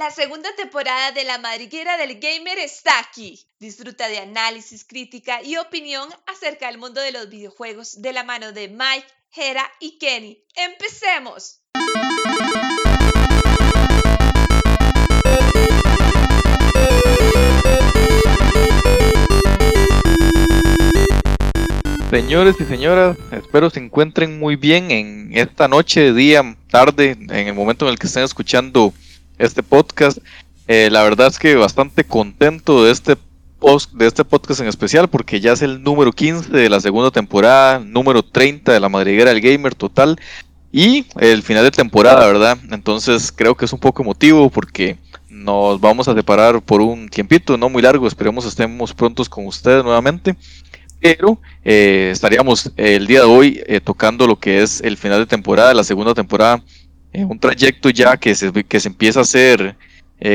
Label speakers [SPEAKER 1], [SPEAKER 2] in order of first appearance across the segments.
[SPEAKER 1] La segunda temporada de La Madriguera del Gamer está aquí. Disfruta de análisis, crítica y opinión acerca del mundo de los videojuegos de la mano de Mike, Hera y Kenny. ¡Empecemos!
[SPEAKER 2] Señores y señoras, espero se encuentren muy bien en esta noche, día, tarde, en el momento en el que estén escuchando este podcast. Eh, la verdad es que bastante contento de este, de este podcast en especial porque ya es el número 15 de la segunda temporada, número 30 de la madriguera del gamer total y el final de temporada, ¿verdad? Entonces creo que es un poco emotivo porque nos vamos a separar por un tiempito, no muy largo, esperemos estemos prontos con ustedes nuevamente pero eh, estaríamos el día de hoy eh, tocando lo que es el final de temporada, la segunda temporada, eh, un trayecto ya que se, que se empieza a hacer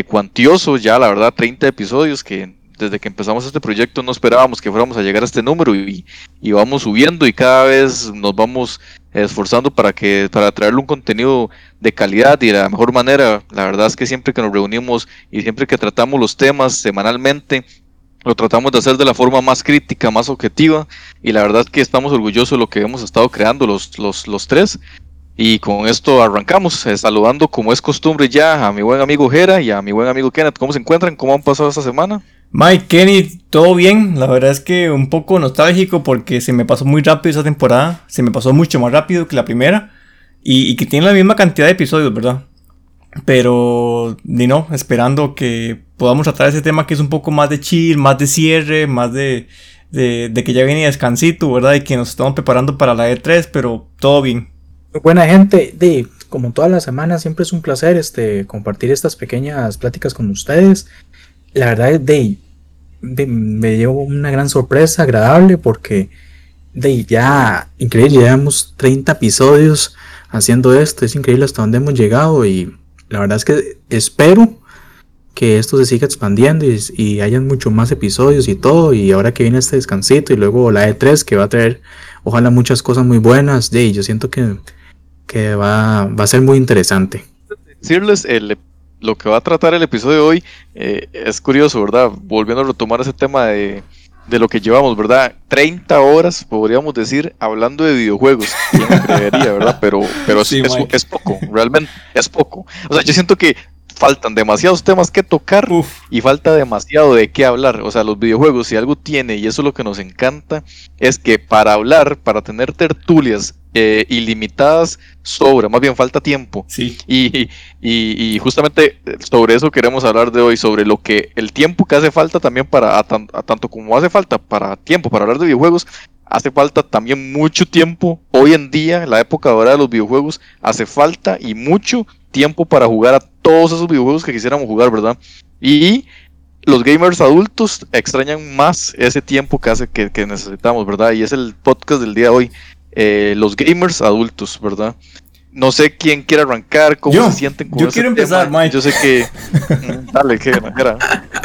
[SPEAKER 2] cuantioso, ya la verdad 30 episodios que desde que empezamos este proyecto no esperábamos que fuéramos a llegar a este número y, y vamos subiendo y cada vez nos vamos esforzando para que para traerle un contenido de calidad y de la mejor manera. La verdad es que siempre que nos reunimos y siempre que tratamos los temas semanalmente lo tratamos de hacer de la forma más crítica, más objetiva, y la verdad es que estamos orgullosos de lo que hemos estado creando los, los, los tres. Y con esto arrancamos, eh, saludando como es costumbre ya a mi buen amigo Jera y a mi buen amigo Kenneth. ¿Cómo se encuentran? ¿Cómo han pasado esta semana?
[SPEAKER 3] Mike, Kenny, todo bien. La verdad es que un poco nostálgico porque se me pasó muy rápido esa temporada. Se me pasó mucho más rápido que la primera. Y, y que tiene la misma cantidad de episodios, ¿verdad? Pero, ni no, esperando que podamos tratar ese tema que es un poco más de chill, más de cierre, más de, de, que ya viene descansito, ¿verdad? Y que nos estamos preparando para la E3, pero todo bien.
[SPEAKER 4] Buena gente, de, como todas las semanas, siempre es un placer este, compartir estas pequeñas pláticas con ustedes. La verdad es de, me llevo una gran sorpresa agradable porque de, ya, increíble, llevamos 30 episodios haciendo esto, es increíble hasta dónde hemos llegado y la verdad es que espero que esto se siga expandiendo y, y hayan mucho más episodios y todo. Y ahora que viene este descansito y luego la E3 que va a traer, ojalá muchas cosas muy buenas. De, yo siento que, que va, va a ser muy interesante.
[SPEAKER 2] Decirles el, lo que va a tratar el episodio de hoy eh, es curioso, ¿verdad? Volviendo a retomar ese tema de, de lo que llevamos, ¿verdad? 30 horas, podríamos decir, hablando de videojuegos. ¿Quién creería, verdad? Pero, pero es, es, poco, realmente es poco. O sea, yo siento que faltan demasiados temas que tocar y falta demasiado de qué hablar. O sea, los videojuegos, si algo tiene, y eso es lo que nos encanta, es que para hablar, para tener tertulias eh, ilimitadas, sobra, más bien falta tiempo.
[SPEAKER 3] Sí.
[SPEAKER 2] Y, y, justamente sobre eso queremos hablar de hoy, sobre lo que el tiempo que hace falta también para, tanto como hace falta para tiempo para hablar de videojuegos, hace falta también mucho tiempo. Hoy en día, la época ahora de los videojuegos, hace falta y mucho tiempo para jugar a todos esos videojuegos que quisiéramos jugar, ¿verdad? Y los gamers adultos extrañan más ese tiempo que, hace, que, necesitamos, ¿verdad? Y es el podcast del día de hoy. Eh, los gamers adultos, ¿verdad? No sé quién quiere arrancar, cómo se sienten
[SPEAKER 3] con Yo quiero empezar, Mike.
[SPEAKER 2] Yo sé que. Dale, que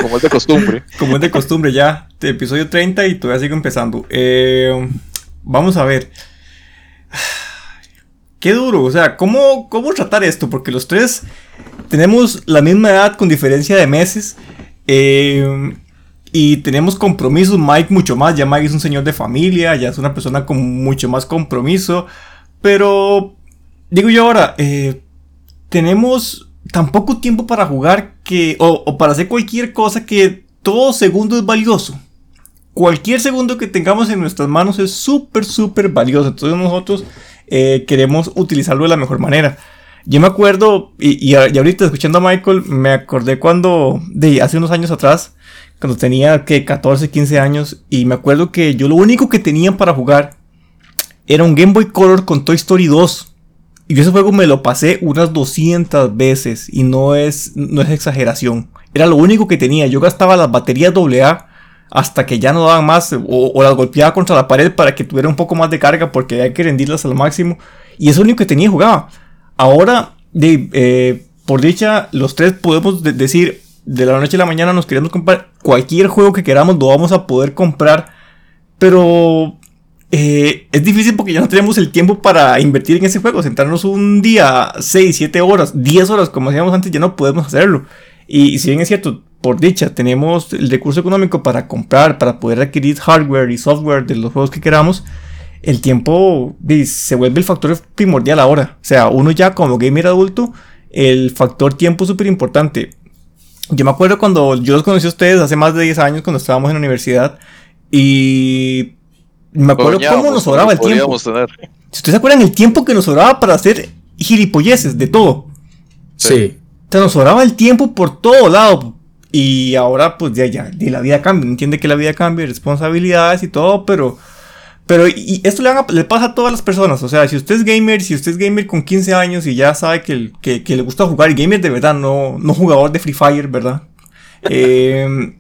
[SPEAKER 2] como es de costumbre.
[SPEAKER 3] Como es de costumbre, ya. Episodio 30 y todavía sigo empezando. Eh, vamos a ver. Qué duro, o sea, ¿cómo, ¿cómo tratar esto? Porque los tres tenemos la misma edad con diferencia de meses. Eh, y tenemos compromisos, Mike mucho más, ya Mike es un señor de familia, ya es una persona con mucho más compromiso. Pero, digo yo ahora, eh, tenemos tan poco tiempo para jugar que, o, para hacer cualquier cosa que todo segundo es valioso. Cualquier segundo que tengamos en nuestras manos es súper, súper valioso. Entonces nosotros eh, queremos utilizarlo de la mejor manera. Yo me acuerdo, y, ahorita escuchando a Michael, me acordé cuando, de hace unos años atrás, cuando tenía que 14, 15 años, y me acuerdo que yo lo único que tenía para jugar era un Game Boy Color con Toy Story 2. Y ese juego me lo pasé unas 200 veces, y no es, no es exageración. Era lo único que tenía. Yo gastaba las baterías AA hasta que ya no daban más o, las golpeaba contra la pared para que tuviera un poco más de carga porque hay que rendirlas al máximo. Y es lo único que tenía y jugaba. Ahora, de, eh, por dicha, los tres podemos decir de la noche a la mañana nos queremos comprar cualquier juego que queramos, lo vamos a poder comprar. Pero eh, es difícil porque ya no tenemos el tiempo para invertir en ese juego. Sentarnos un día, 6, 7 horas, 10 horas como hacíamos antes, ya no podemos hacerlo. Y, si bien es cierto, por dicha, tenemos el recurso económico para comprar, para poder adquirir hardware y software de los juegos que queramos, el tiempo se vuelve el factor primordial ahora. O sea, uno ya como gamer adulto, el factor tiempo es súper importante. Yo me acuerdo cuando yo los conocí a ustedes hace más de 10 años, cuando estábamos en la universidad, y me acuerdo cómo nos sobraba el tiempo. Si ustedes se acuerdan el tiempo que nos sobraba para hacer gilipolleces de todo.
[SPEAKER 4] Sí.
[SPEAKER 3] O sea, nos sobraba el tiempo por todo lado. Y ahora, pues ya, ya, la vida cambia. Entiende que la vida cambia, responsabilidades y todo, pero pero y esto le, le, pasa a todas las personas. O sea, si usted es gamer, si usted es gamer con 15 años y ya sabe que, que, le gusta jugar, gamer de verdad, no, no jugador de Free Fire, ¿verdad? Eh,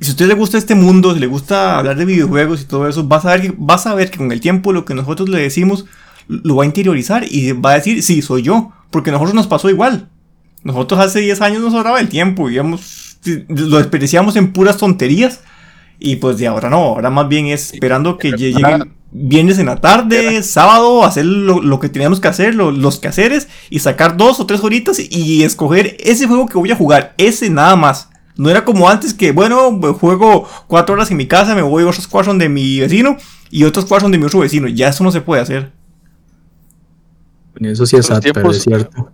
[SPEAKER 3] si a usted le gusta este mundo, si le gusta hablar de videojuegos y todo eso, va a, saber, va a saber que con el tiempo lo que nosotros le decimos lo va a interiorizar y va a decir, sí, soy yo. Porque a nosotros nos pasó igual. Nosotros hace 10 años nos sobraba el tiempo, digamos, lo desperdiciamos en puras tonterías y pues de ahora no, ahora más bien es esperando que lleguen viernes en la tarde, sábado, hacer lo, que teníamos que hacer, los quehaceres, y sacar dos o tres horitas y escoger ese juego que voy a jugar, ese nada más. No era como antes que, bueno, juego cuatro horas en mi casa, me voy a otros cuatro de mi vecino y otros cuatro de mi otro vecino. Ya eso no se puede hacer.
[SPEAKER 4] Eso sí es, pero es cierto.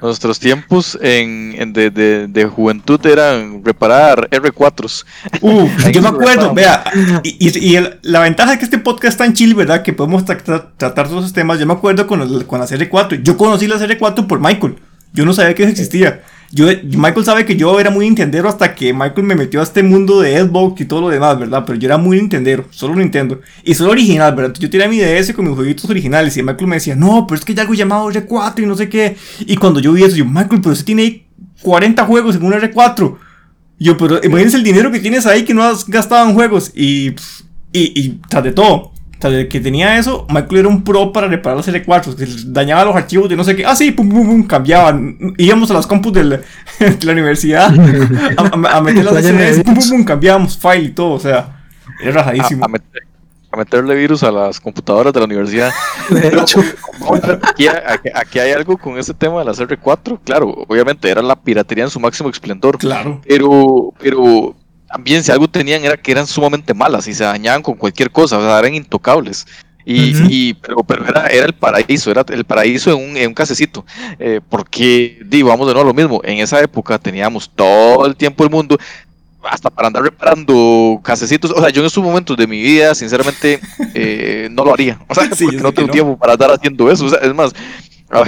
[SPEAKER 2] Nuestros tiempos en, de, de, juventud eran reparar R4s.
[SPEAKER 3] Uh, yo me acuerdo, vea, y, la ventaja es que este podcast es tan chill, ¿verdad? Que podemos tratar todos esos temas. Yo me acuerdo con, con la serie 4. Yo conocí la serie 4 por Michael. Yo no sabía que eso existía. Yo, Michael sabe que yo era muy Nintendero hasta que Michael me metió a este mundo de Xbox y todo lo demás, ¿verdad? Pero yo era muy Nintendero, solo Nintendo. Y solo original, ¿verdad? yo tenía mi DS con mis jueguitos originales y Michael me decía, no, pero es que hay algo llamado R4 y no sé qué. Y cuando yo vi eso, yo, Michael, pero usted tiene 40 juegos en un R4. yo, pero imagínense el dinero que tienes ahí que no has gastado en juegos. Y, y, y tras de todo, que tenía eso, Michael era un pro para reparar los R4, que dañaba los archivos de no sé qué. Ah, sí, pum, pum, pum, cambiaban. Íbamos a las compus de la, universidad a, meter las CDs, pum, pum, pum, cambiábamos file y todo, o sea, era rajadísimo.
[SPEAKER 2] A, meterle virus a las computadoras de la universidad. De hecho, aquí, aquí, hay algo con ese tema de las R4, claro, obviamente era la piratería en su máximo esplendor.
[SPEAKER 3] Claro.
[SPEAKER 2] Pero, pero también si algo tenían era que eran sumamente malas y se dañaban con cualquier cosa, o sea, eran intocables. Y, pero, pero era, era, el paraíso, era el paraíso en un, en un casecito. Eh, porque, digo, vamos de nuevo a lo mismo, en esa época teníamos todo el tiempo del mundo, hasta para andar reparando casecitos. O sea, yo en esos momentos de mi vida, sinceramente, eh, no lo haría. O sea, porque no tengo tiempo para estar haciendo eso. O sea, es más,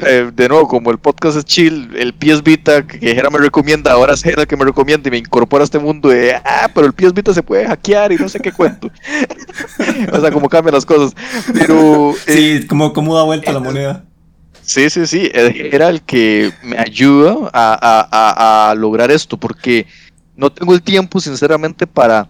[SPEAKER 2] eh, de nuevo, como el podcast es chill, el PS Vita que Jera me recomienda, ahora es Jera que me recomienda y me incorpora a este mundo de, ah, pero el PS Vita se puede hackear y no sé qué cuento. o sea, como cambian las cosas. Pero.
[SPEAKER 3] Sí, eh, como, como da vuelta la moneda.
[SPEAKER 2] Sí, sí, sí, eh, era el que me ayuda a, a lograr esto, porque no tengo el tiempo, sinceramente, para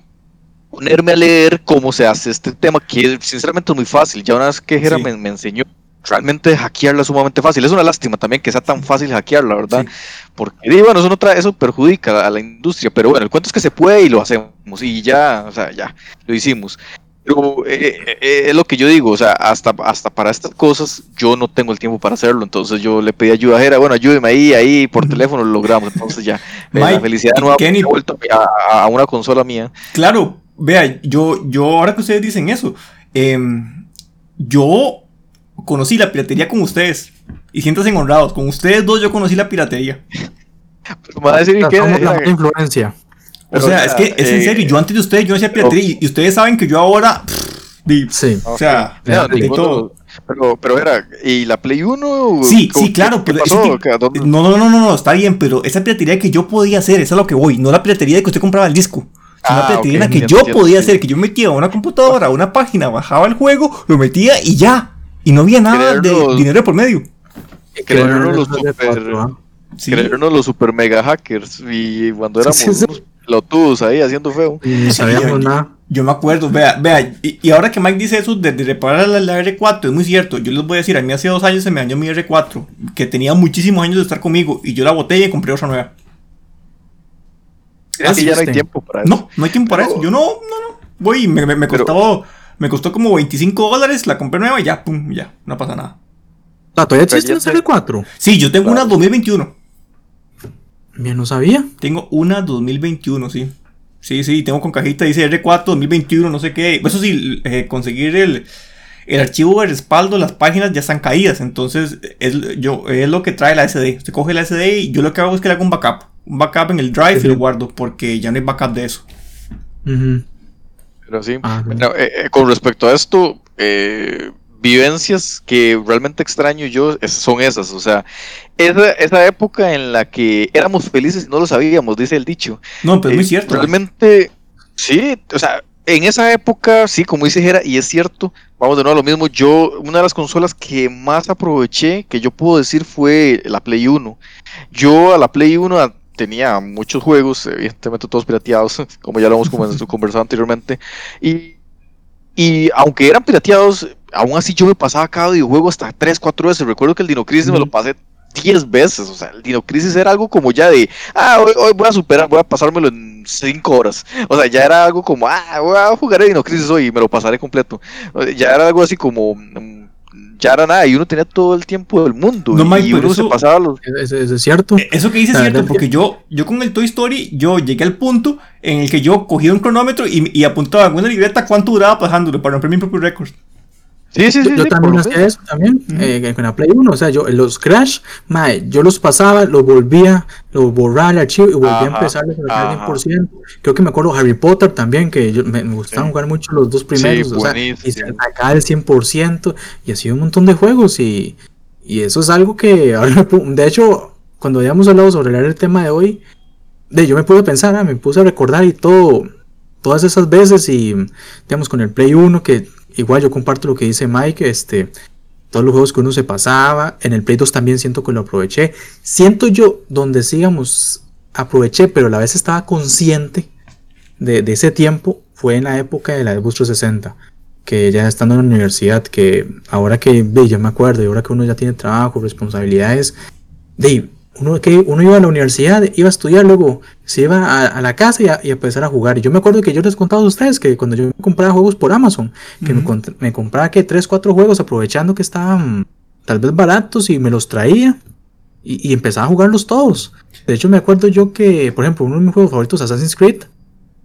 [SPEAKER 2] ponerme a leer cómo se hace este tema, que sinceramente es muy fácil. Ya una vez que Jera me, me, enseñó realmente hackearla es sumamente fácil. Es una lástima también que sea tan fácil hackearla, ¿verdad? Porque, bueno, eso, no trae, eso perjudica a la industria, pero bueno, el cuento es que se puede y lo hacemos y ya, o sea, ya, lo hicimos. Pero eh, eh, eh, es lo que yo digo, o sea, hasta, hasta para estas cosas yo no tengo el tiempo para hacerlo, entonces yo le pedí ayuda a Jera, bueno, ayúdeme ahí, ahí por teléfono lo logramos, entonces ya, la felicidad nueva, he vuelto a, a, una consola mía.
[SPEAKER 3] Claro, vea, yo, yo ahora que ustedes dicen eso, em, yo conocí la piratería con ustedes. Y siéntanse honrados. Con ustedes dos yo conocí la piratería.
[SPEAKER 4] Pues va a decir que influencia.
[SPEAKER 3] O sea, es que es en eh, serio. Yo antes de ustedes yo no hacía piratería. Y ustedes saben que yo ahora. sí. O sea, de,
[SPEAKER 2] todo. Pero, pero era, ¿y la Play 1?
[SPEAKER 3] Sí, sí, claro, pero no, no, no, no, no, está bien, pero esa piratería que yo podía hacer, esa es lo que voy, no la piratería de que usted compraba el disco. Una ah, piratería que yo podía hacer, que yo metía una computadora, una página, bajaba el juego, lo metía y ya. Y no había nada de dinero por medio.
[SPEAKER 2] Creernos los super, los super mega hackers. Y cuando éramos sí, sí, ahí haciendo feo.
[SPEAKER 3] no sabíamos nada. Yo me acuerdo, vea, vea, y, ahora que Mike dice eso de, reparar la, R4, es muy cierto. Yo les voy a decir, a mí hace dos años se me dañó mi R4, que tenía muchísimos años de estar conmigo, y yo la boté y compré otra nueva.
[SPEAKER 2] Así ya no hay tiempo para eso.
[SPEAKER 3] No, no hay tiempo para eso. Yo no, no, no. Voy y me, me, me costaba me costó como 25 dólares, la compré nueva y ya, pum, ya, no pasa nada.
[SPEAKER 4] ¿La todavía existe la serie 4?
[SPEAKER 3] Sí, yo tengo una 2021.
[SPEAKER 4] Ya no sabía.
[SPEAKER 3] Tengo una 2021, sí. Sí, sí, tengo con cajita, dice R4 2021, no sé qué. Eso sí, eh, conseguir el, el archivo de respaldo, las páginas ya están caídas. Entonces, es, yo, es lo que trae la SD. Usted coge la SD y yo lo que hago es que le hago un backup. Un backup en el drive y lo guardo, porque ya no hay backup de eso.
[SPEAKER 4] Ujú.
[SPEAKER 2] Pero sí.
[SPEAKER 4] Ah.
[SPEAKER 2] Bueno, eh, eh, con respecto a esto, eh, vivencias que realmente extraño yo son esas. O sea, esa, esa época en la que éramos felices y no lo sabíamos, dice el dicho.
[SPEAKER 3] No, pero es muy cierto.
[SPEAKER 2] Realmente, sí, o sea, en esa época, sí, como dice Jera, y es cierto, vamos de nuevo a lo mismo, yo, una de las consolas que más aproveché, que yo puedo decir, fue la Play 1. Yo a la Play 1 a- tenía muchos juegos, evidentemente todos pirateados, como ya lo hemos conver- conversado anteriormente, y, y aunque eran pirateados, aún así yo me pasaba cada videojuego hasta 3, 4 veces. Recuerdo que el Dino Crisis me lo pasé 10 veces, o sea, el Dino Crisis era algo como ya de, ah, hoy, hoy voy a superar, voy a pasármelo en 5 horas. O sea, ya era algo como, ah, voy a jugar el Dino Crisis hoy y me lo pasaré completo. Ya era algo así como, mm, ya era nada, y uno tenía todo el tiempo del mundo.
[SPEAKER 3] No,
[SPEAKER 2] y
[SPEAKER 3] Mike, pero
[SPEAKER 2] uno se
[SPEAKER 3] eso-
[SPEAKER 2] pasaba los...
[SPEAKER 4] Eso, eso es cierto.
[SPEAKER 3] Eh, Eso que dices es cierto, porque yo, yo con el Toy Story, yo llegué al punto en el que yo cogía un cronómetro y, y apuntaba en una libreta cuánto duraba pasándolo para romper mi propio récord.
[SPEAKER 2] Sí, sí, sí.
[SPEAKER 4] Yo, yo
[SPEAKER 2] sí,
[SPEAKER 4] también
[SPEAKER 2] por lo
[SPEAKER 4] hacía eso también, eh, con la Play 1. O sea, yo los Crash, mae, yo los pasaba, los volvía, los borraba el archivo y volvía a
[SPEAKER 2] Ajá,
[SPEAKER 4] empezar a sacar
[SPEAKER 2] ajá.
[SPEAKER 4] 100%. Creo que me acuerdo Harry Potter también, que yo, me, me gustaban
[SPEAKER 2] Sí.
[SPEAKER 4] jugar mucho los dos primeros. o sea, y sacaba el 100%. Y así un montón de juegos. Y, y eso es algo que ahora, de hecho, cuando habíamos hablado sobre el tema de hoy, de, yo me pude pensar, ah, me puse a recordar y todo, todas esas veces y digamos con el Play 1 que igual yo comparto lo que dice Mike, este, todos los juegos que uno se pasaba, en el Play 2 también siento que lo aproveché, siento yo donde sigamos aproveché, pero a la vez estaba consciente de, ese tiempo, fue en la época de la Xbox 360 que ya estando en la universidad, que ahora que ya me acuerdo, y ahora que uno ya tiene trabajo, responsabilidades, de uno que uno iba a la universidad, iba a estudiar, luego se iba a, a la casa y a, y a empezar a jugar. Y yo me acuerdo que yo les contaba a ustedes que cuando yo compraba juegos por Amazon, que me, compraba que 3, 4 juegos aprovechando que estaban tal vez baratos y me los traía y, y empezaba a jugarlos todos. De hecho, me acuerdo yo que, por ejemplo, uno de mis juegos favoritos, Assassin's Creed,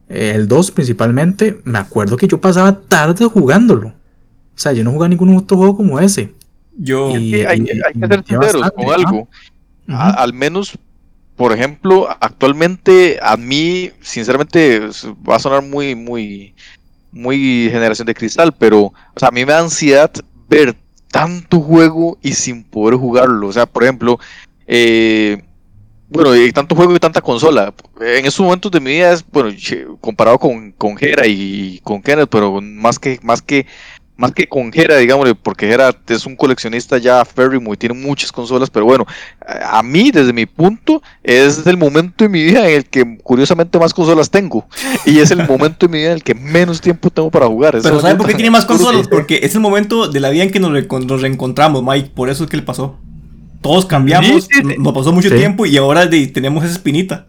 [SPEAKER 4] el 2 principalmente, me acuerdo que yo pasaba tarde jugándolo. O sea, yo no jugaba ningún otro juego como ese.
[SPEAKER 3] Yo,
[SPEAKER 4] Y-
[SPEAKER 2] hay, que ser sinceros con al menos, por ejemplo, actualmente a mí, sinceramente, va a sonar muy, muy, muy generación de cristal, pero, o sea, a mí me da ansiedad ver tanto juego y sin poder jugarlo. O sea, por ejemplo, eh, bueno, y tanto juego y tanta consola. En estos momentos de mi vida es, bueno, comparado con, con Jera y con Kenneth, pero más que, más que, más que con Jera, digámosle, porque Jera es un coleccionista ya férrimo y tiene muchas consolas, pero bueno, a mí, desde mi punto, es el momento de mi vida en el que curiosamente más consolas tengo. Y es el momento de mi vida en el que menos tiempo tengo para jugar. Eso
[SPEAKER 3] pero
[SPEAKER 2] es
[SPEAKER 3] ¿sabe por qué tiene más consolas? Porque es el momento de la vida en que nos, reencontramos, Mike. Por eso es que le pasó. Todos cambiamos,
[SPEAKER 2] Sí, sí, sí.
[SPEAKER 3] nos pasó mucho
[SPEAKER 4] Sí.
[SPEAKER 3] tiempo y ahora tenemos esa espinita.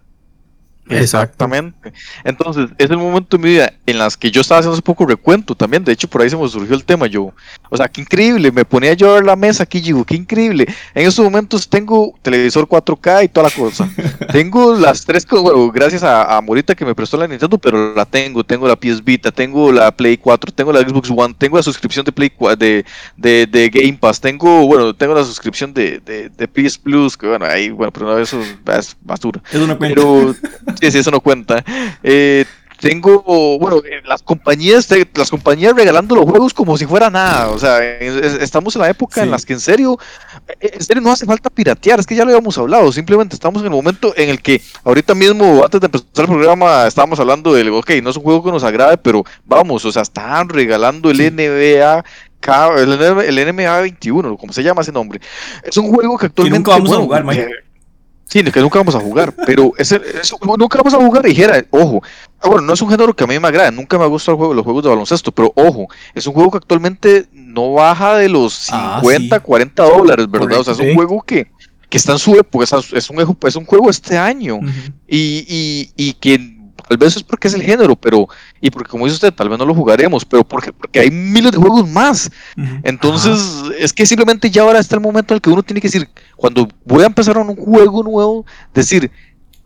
[SPEAKER 2] Exactamente. Entonces, es el momento de mi vida en las que yo estaba haciendo hace poco recuento también. De hecho, por ahí se me surgió el tema. Yo, o sea, qué increíble. Me ponía yo a ver la mesa aquí, digo, qué increíble. En estos momentos tengo televisor 4K y toda la cosa. tengo las tres, bueno, gracias a, a Morita que me prestó la Nintendo, pero la tengo. Tengo la PS Vita, tengo la Play 4, tengo la Xbox One, tengo la suscripción de Play 4, de, de, de Game Pass, tengo, bueno, tengo la suscripción de, de, de PS Plus, que bueno, ahí, bueno, pero eso es basura.
[SPEAKER 3] Eso no cuenta.
[SPEAKER 2] Pero sí, sí, eso no cuenta. Eh, tengo, bueno, eh, las compañías, las compañías regalando los juegos como si fuera nada. O sea, es- es- estamos en la época en las que en serio, eh, en serio no hace falta piratear. Es que ya lo habíamos hablado. Simplemente estamos en el momento en el que ahorita mismo, antes de empezar el programa, estábamos hablando del, ok, no es un juego que nos agrade, pero vamos, o sea, están regalando el
[SPEAKER 3] Sí.
[SPEAKER 2] NBA. El, el NBA 21, como se llama ese nombre. Es un juego que actualmente.
[SPEAKER 3] nunca vamos a jugar, Mike.
[SPEAKER 2] Sí, que nunca vamos a jugar, pero ese, eso, nunca vamos a jugar, dijera, ojo, ah, bueno, no es un género que a mí me agrada, nunca me ha gustado el juego, los juegos de baloncesto, pero ojo, es un juego que actualmente no baja de los
[SPEAKER 3] Ah,
[SPEAKER 2] 50,
[SPEAKER 3] sí.
[SPEAKER 2] 40 dólares, ¿verdad? o sea, es un juego que, que está en su época, es, es un, es un juego este año, y, y, y que tal vez es porque es el género, pero, y porque como dice usted, tal vez no lo jugaremos, pero porque, porque hay miles de juegos más, entonces, es que simplemente ya ahora está el momento en el que uno tiene que decir, cuando voy a empezar un juego nuevo, decir,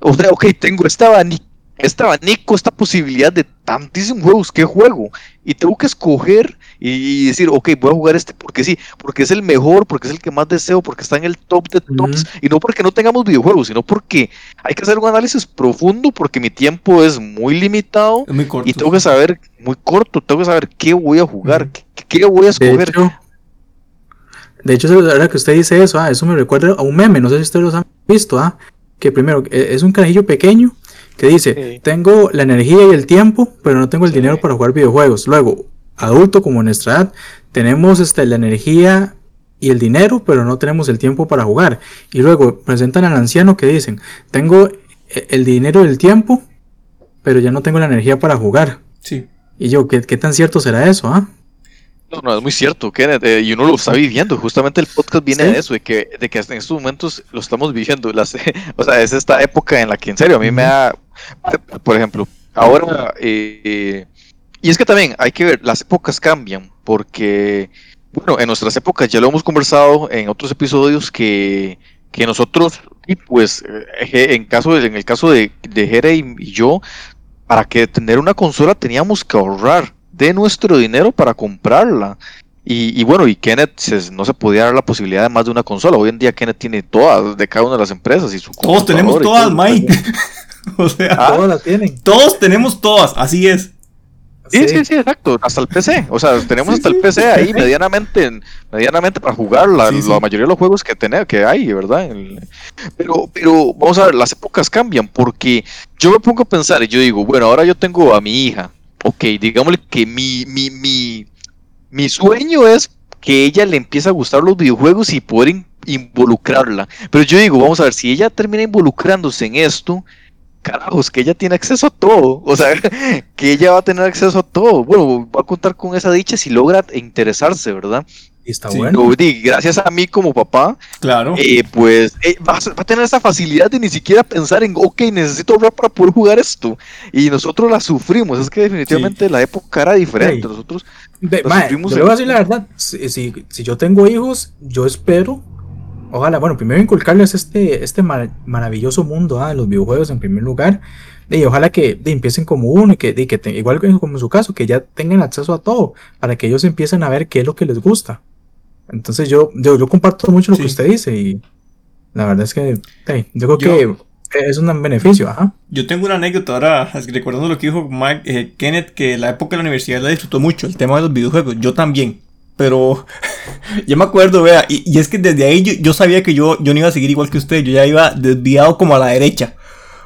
[SPEAKER 2] O sea, ok, tengo esta abanico, este abanico, esta posibilidad de tantísimos juegos que juego. Y tengo que escoger y decir, ok, voy a jugar este porque sí, porque es el mejor, porque es el que más deseo, porque está en el top de tops. Y no porque no tengamos videojuegos, sino porque hay que hacer un análisis profundo, porque mi tiempo es muy limitado.
[SPEAKER 3] Es muy corto.
[SPEAKER 2] Y tengo que saber, muy corto, tengo que saber qué voy a jugar, qué, qué voy a
[SPEAKER 4] De
[SPEAKER 2] escoger.
[SPEAKER 4] hecho, de hecho, la verdad que usted dice eso, ah, eso me recuerda a un meme, no sé si ustedes los han visto, ah, que primero eh, es un carajillo pequeño que dice,
[SPEAKER 2] Sí.
[SPEAKER 4] tengo la energía y el tiempo, pero no tengo el
[SPEAKER 2] Sí.
[SPEAKER 4] dinero para jugar videojuegos. Luego, adulto como en nuestra edad, tenemos este, la energía y el dinero, pero no tenemos el tiempo para jugar. Y luego presentan al anciano que dicen, tengo eh, el dinero y el tiempo, pero ya no tengo la energía para jugar.
[SPEAKER 3] Sí.
[SPEAKER 4] Y yo, ¿qué, qué tan cierto será eso? Ah?
[SPEAKER 2] No, no, es muy cierto, Kenneth, eh, y uno lo está viviendo. Justamente el podcast viene
[SPEAKER 4] Sí.
[SPEAKER 2] de eso, de que, de que hasta en estos momentos lo estamos viviendo. Las, o sea, es esta época en la que en serio a mí me da, por ejemplo, ahora, eh, eh, y es que también hay que ver, las épocas cambian, porque, bueno, en nuestras épocas ya lo hemos conversado en otros episodios que, que nosotros, y pues, eh, en, caso, en el caso de, de Jere y, y yo, para que tener una consola teníamos que ahorrar de nuestro dinero para comprarla. Y, y bueno, y Kenneth se- no se podía dar la posibilidad de más de una consola. Hoy en día Kenneth tiene todas de cada una de las empresas y su
[SPEAKER 3] Todos tenemos todas,
[SPEAKER 2] todo.
[SPEAKER 3] Mike. o sea,
[SPEAKER 2] Ah.
[SPEAKER 4] Todos las tienen.
[SPEAKER 3] todos tenemos todas, así es.
[SPEAKER 2] Sí, sí, sí, exacto. Hasta el PC. O sea, tenemos
[SPEAKER 3] Sí,
[SPEAKER 2] hasta el
[SPEAKER 3] sí.
[SPEAKER 2] PC ahí medianamente, medianamente para jugar la, mayoría de los juegos que tener, que hay, ¿verdad? El- pero, pero vamos a ver, las épocas cambian porque yo me pongo a pensar y yo digo, bueno, ahora yo tengo a mi hija. Ok, digámosle que mi, mi, mi, mi sueño es que ella le empiece a gustar los videojuegos y poder in- involucrarla. Pero yo digo, vamos a ver, si ella termina involucrándose en esto, carajos, que ella tiene acceso a todo. O sea, que ella va a tener acceso a todo. Bueno, va a contar con esa dicha si logra interesarse, ¿verdad?
[SPEAKER 4] Y está
[SPEAKER 3] Sí,
[SPEAKER 4] bueno.
[SPEAKER 2] Gracias a mí como papá,
[SPEAKER 3] Claro.
[SPEAKER 2] eh, pues eh, va, a, va a tener esa facilidad de ni siquiera pensar en, ok, necesito ahorrar para poder jugar esto. Y nosotros la sufrimos. Es que definitivamente la época era diferente. Nosotros,
[SPEAKER 4] mae,
[SPEAKER 2] sufrimos
[SPEAKER 4] yo
[SPEAKER 2] en-
[SPEAKER 4] voy a decir la verdad. Si, si, si yo tengo hijos, yo espero. Ojalá, bueno, primero inculcarles este, este mar- maravilloso mundo ah, de los videojuegos en primer lugar. Y ojalá que de, empiecen como uno y que, de, que te- igual que como en su caso, que ya tengan acceso a todo para que ellos empiecen a ver qué es lo que les gusta. Entonces yo, yo, yo comparto mucho lo
[SPEAKER 3] Sí.
[SPEAKER 4] que usted dice y la verdad es que hey, yo creo
[SPEAKER 3] Yo-
[SPEAKER 4] que es un beneficio, ajá.
[SPEAKER 3] Yo tengo una anécdota ahora, recordando lo que dijo Mike, eh, Kenneth, que la época de la universidad la disfrutó mucho, el tema de los videojuegos, yo también. Pero yo me acuerdo, vea, y, y es que desde ahí yo, yo sabía que yo, yo no iba a seguir igual que usted, yo ya iba desviado como a la derecha.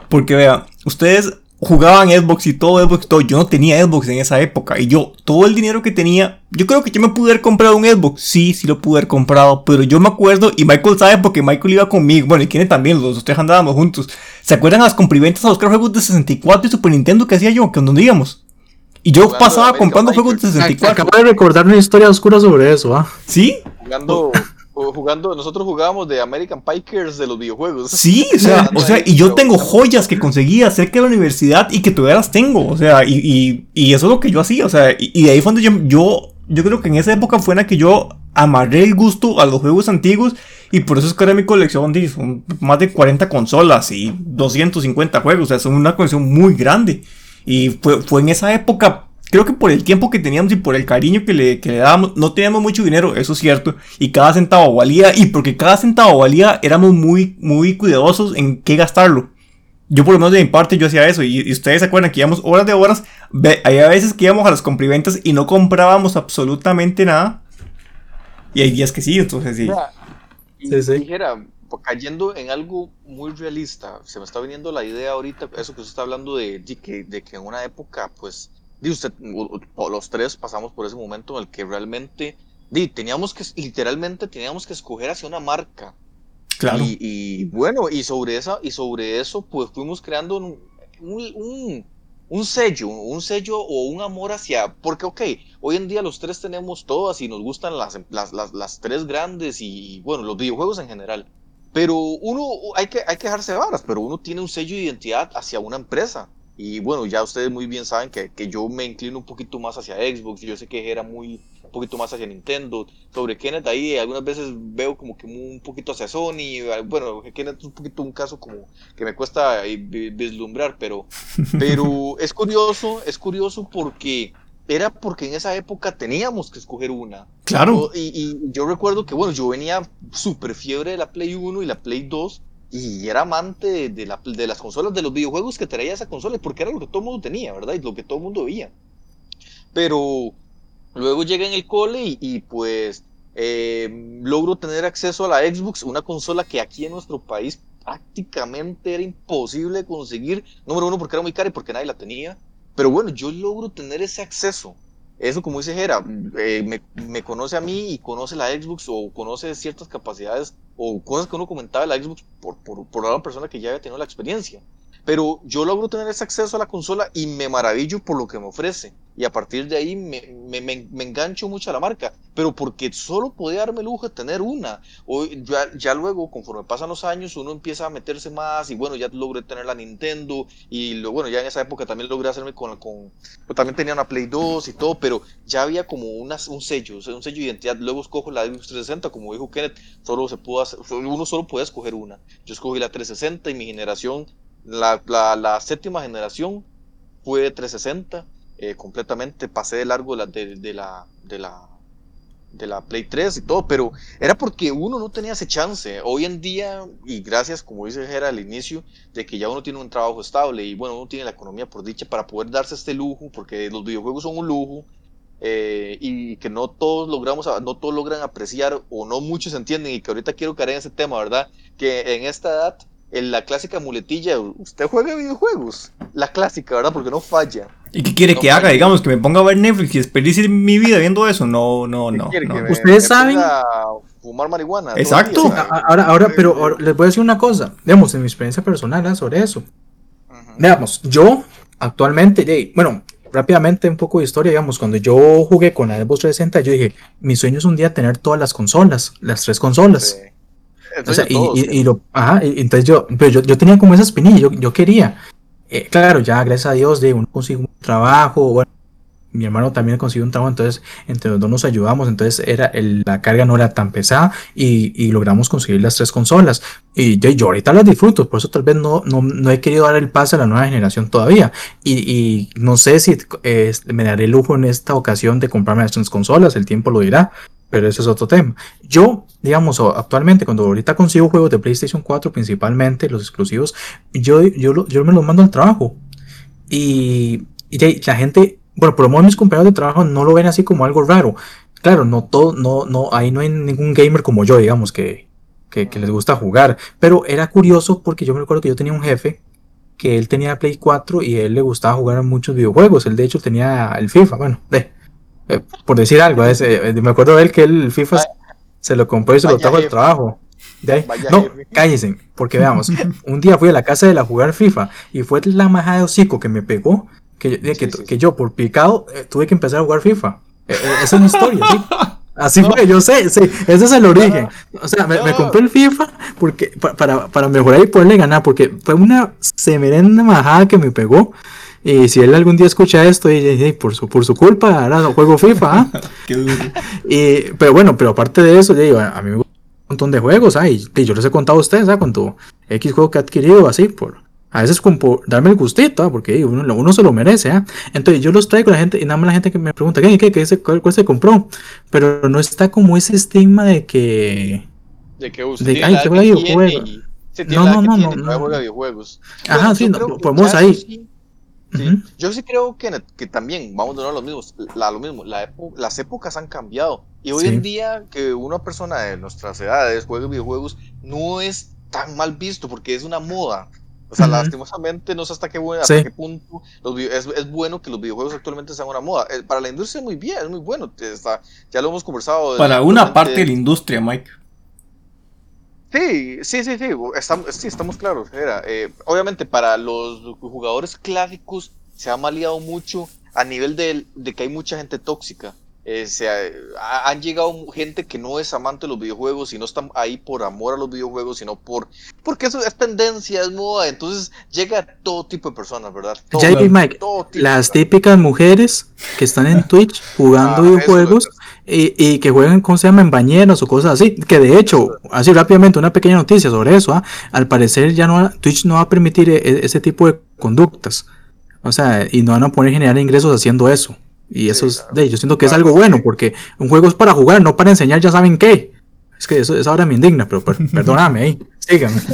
[SPEAKER 3] Porque vea, ustedes jugaban Xbox y todo Xbox y todo, yo no tenía Xbox en esa época. Y yo, todo el dinero que tenía, yo creo que yo me pude haber comprado un Xbox. Sí, sí lo pude haber comprado, pero yo me acuerdo, y Michael sabe porque Michael iba conmigo, bueno, y Kenneth también, los tres andábamos juntos. ¿Se acuerdan las compriventas a buscar juegos de 64 y Super Nintendo que hacía yo? Que donde íbamos. Y yo
[SPEAKER 5] Jugando
[SPEAKER 3] pasaba comprando juegos de 64.
[SPEAKER 4] Acabo de recordar una historia oscura sobre eso, ah.
[SPEAKER 3] ¿Sí?
[SPEAKER 5] Jugando, o jugando, nosotros jugábamos de American Pikers de los videojuegos.
[SPEAKER 3] Sí, o sea, o sea, y yo tengo joyas que conseguía cerca de la universidad y que todavía las tengo, o sea, y, y, y eso es lo que yo hacía, o sea, y, y de ahí fue donde yo, yo, yo creo que en esa época fue en la que yo amarré el gusto a los juegos antiguos y por eso es que ahora mi colección de, son más de 40 consolas y 250 juegos, o sea, son una colección muy grande. Y fue, fue en esa época, creo que por el tiempo que teníamos y por el cariño que le, que le dábamos, no teníamos mucho dinero, eso es cierto, y cada centavo valía, y porque cada centavo valía, éramos muy, muy cuidadosos en qué gastarlo. Yo por lo menos de mi parte yo hacía eso, y, y ustedes se acuerdan que íbamos horas de horas, ve, había veces que íbamos a las compriventas y no comprábamos absolutamente nada. Y hay días que sí, entonces sí.
[SPEAKER 5] Mira, y
[SPEAKER 4] Sí, sí.
[SPEAKER 5] dijera, cayendo en algo muy realista, se me está viniendo la idea ahorita, eso que usted está hablando de, de que, de que en una época, pues, di usted, los tres pasamos por ese momento en el que realmente, di, teníamos que, literalmente teníamos que escoger hacia una marca.
[SPEAKER 3] Claro.
[SPEAKER 5] Y, y, bueno, y sobre esa, y sobre eso, pues fuimos creando un, un, un- un sello, un sello o un amor hacia, porque ok, hoy en día los tres tenemos todas y nos gustan las, las, las, las tres grandes y bueno, los videojuegos en general. Pero uno, hay que, hay que dejarse de varas, pero uno tiene un sello de identidad hacia una empresa. Y bueno, ya ustedes muy bien saben que, que yo me inclino un poquito más hacia Xbox. Yo sé que era muy,
[SPEAKER 2] poquito más hacia Nintendo. Sobre Kenneth ahí algunas veces veo como que un poquito hacia Sony. Bueno, Kenneth es un poquito un caso como que me cuesta vislumbrar, pero, pero es curioso, es curioso porque era porque en esa época teníamos que escoger una.
[SPEAKER 3] Claro.
[SPEAKER 2] Y, yo recuerdo que, bueno, yo venía súper fiebre de la Play 1 y la Play 2 y era amante de, la, de, las consolas, de los videojuegos que traía esa consola, porque era lo que todo el mundo tenía, ¿verdad? Y lo que todo el mundo veía. Pero luego llegué en el cole y, pues eh, logro tener acceso a la Xbox, una consola que aquí en nuestro país prácticamente era imposible conseguir. Número uno, porque era muy cara y porque nadie la tenía. Pero bueno, yo logro tener ese acceso. Eso, como dice Jera, eh, me, me, conoce a mí y conoce la Xbox o conoce ciertas capacidades o cosas que uno comentaba de la Xbox por, por, por una persona que ya había tenido la experiencia. Pero yo logro tener ese acceso a la consola y me maravillo por lo que me ofrece. Y a partir de ahí me, me, me, engancho mucho a la marca. Pero porque solo podía darme el lujo de tener una. O ya, ya, luego, conforme pasan los años, uno empieza a meterse más. Y bueno, ya logré tener la Nintendo. Y lo, bueno, ya en esa época también logré hacerme con. con pues también tenía una Play 2 y todo. Pero ya había como una, un sello, un sello de identidad. Luego escojo la Xbox 360. Como dijo Kenneth, solo se pudo hacer, uno solo puede escoger una. Yo escogí la 360 y mi generación la, la, séptima generación fue 360 eh, completamente, pasé de largo la, de, la, de, la, de la Play 3 y todo, pero era porque uno no tenía ese chance. Hoy en día, y gracias, como dice Jera al inicio, de que ya uno tiene un trabajo estable y bueno, uno tiene la economía por dicha para poder darse este lujo, porque los videojuegos son un lujo. Eh, y que no todos logramos, no todos logran apreciar o no muchos entienden y que ahorita quiero caer en ese tema, ¿verdad? Que en esta edad en la clásica muletilla, usted juega videojuegos. La clásica, ¿verdad? Porque no falla.
[SPEAKER 3] ¿Y qué quiere que haga? Digamos, que me ponga a ver Netflix y desperdicie mi vida viendo eso. No, no, no.
[SPEAKER 4] Ustedes saben.
[SPEAKER 2] fumar marihuana.
[SPEAKER 3] Exacto.
[SPEAKER 4] ahora, ahora, pero les voy a decir una cosa. Digamos, en mi experiencia personal ¿eh? sobre eso. Veamos, yo actualmente, bueno, rápidamente un poco de historia, digamos, cuando yo jugué con la Xbox 360, yo dije, mi sueño es un día tener todas las consolas, las tres consolas. O sea, y, y, lo, ajá, entonces yo, pero yo, yo tenía como esa espinilla, yo, yo quería. Eh, claro, ya gracias a Dios de uno consigo un trabajo, bueno, mi hermano también consiguió un trabajo, entonces entre los dos nos ayudamos, entonces era la carga no era tan pesada y, y, logramos conseguir las tres consolas. Y yo, yo, ahorita las disfruto, por eso tal vez no, no, no, he querido dar el pase a la nueva generación todavía. Y, y no sé si eh, me daré el lujo en esta ocasión de comprarme las tres consolas, el tiempo lo dirá, pero ese es otro tema. Yo, digamos, actualmente, cuando ahorita consigo juegos de PlayStation 4, principalmente los exclusivos, yo, yo, yo me los mando al trabajo. Y, y la gente, bueno, por lo menos mis compañeros de trabajo no lo ven así como algo raro. Claro, no todo, no, no, ahí no hay ningún gamer como yo, digamos, que, que, les gusta jugar. Pero era curioso porque yo me recuerdo que yo tenía un jefe que él tenía Play 4 y a él le gustaba jugar muchos videojuegos. Él de hecho tenía el FIFA, bueno, de, eh, por decir algo, eh, me acuerdo de él que el FIFA se lo compró y se lo trajo al trabajo. no, cállense, porque veamos, un día fui a la casa de la jugar FIFA y fue la majada de hocico que me pegó, que, que, yo por picado eh, tuve que empezar a jugar FIFA. esa es mi historia, ¿sí? Así fue, yo sé, sí, ese es el origen. O sea, me, compré el FIFA porque, para, para mejorar y poderle ganar, porque fue una semerenda majada que me pegó. Y si él algún día escucha esto, y, por, su, por su culpa, ahora no juego FIFA. ¿ah? Y, pero bueno, pero aparte de eso, digo, a mí me gusta un montón de juegos, ¿ah? y, yo les he contado a ustedes, ¿ah? Cuánto X juego que he adquirido, así, por, a veces como por darme el gustito, ¿ah? porque uno, uno, se lo merece. ¿ah? Entonces yo los traigo a la gente y nada más la gente que me pregunta, ¿qué, qué, qué cuál, se compró? Pero no está como ese estigma de que...
[SPEAKER 2] De que usted de, ay, que juega videojuegos.
[SPEAKER 4] No, no, no, no, no.
[SPEAKER 2] Juega videojuegos.
[SPEAKER 4] Ajá, sí, no, podemos ahí.
[SPEAKER 2] Yo sí creo que, que también, vamos a ver lo mismo, la, lo mismo las épocas han cambiado y hoy en día que una persona de nuestras edades juegue videojuegos no es tan mal visto porque es una moda. O sea, lastimosamente no sé hasta qué, hasta qué punto es, es, bueno que los videojuegos actualmente sean una moda. Eh, para la industria es muy bien, es muy bueno. Está, ya lo hemos conversado.
[SPEAKER 3] Para una parte de la industria, Mike.
[SPEAKER 2] Sí, sí, sí, sí, estamos, sí, estamos claros. Era, eh, obviamente para los jugadores clásicos se ha maleado mucho a nivel de, de, que hay mucha gente tóxica. Eh, se ha- han llegado gente que no es amante de los videojuegos y no están ahí por amor a los videojuegos, sino por porque eso es tendencia, es moda, entonces llega a todo tipo de personas, ¿verdad? Todo,
[SPEAKER 4] Ya, Mike,
[SPEAKER 2] todo tipo.
[SPEAKER 4] las típicas mujeres que están en Twitch jugando
[SPEAKER 2] Ah,
[SPEAKER 4] videojuegos y, y que juegan, ¿cómo se llama? En bañeras o cosas así. Que de hecho, así rápidamente, una pequeña noticia sobre eso. ¿ah? Al parecer, ya no Twitch no va a permitir e- e- ese tipo de conductas. O sea, y no van a poder generar ingresos haciendo eso. Y eso es,
[SPEAKER 2] claro.
[SPEAKER 4] de, yo siento que es algo
[SPEAKER 2] sí.
[SPEAKER 4] bueno, porque un juego es para jugar, no para enseñar, ya saben qué. Es que eso, eso ahora me indigna, pero per- perdóname ahí. Síganme.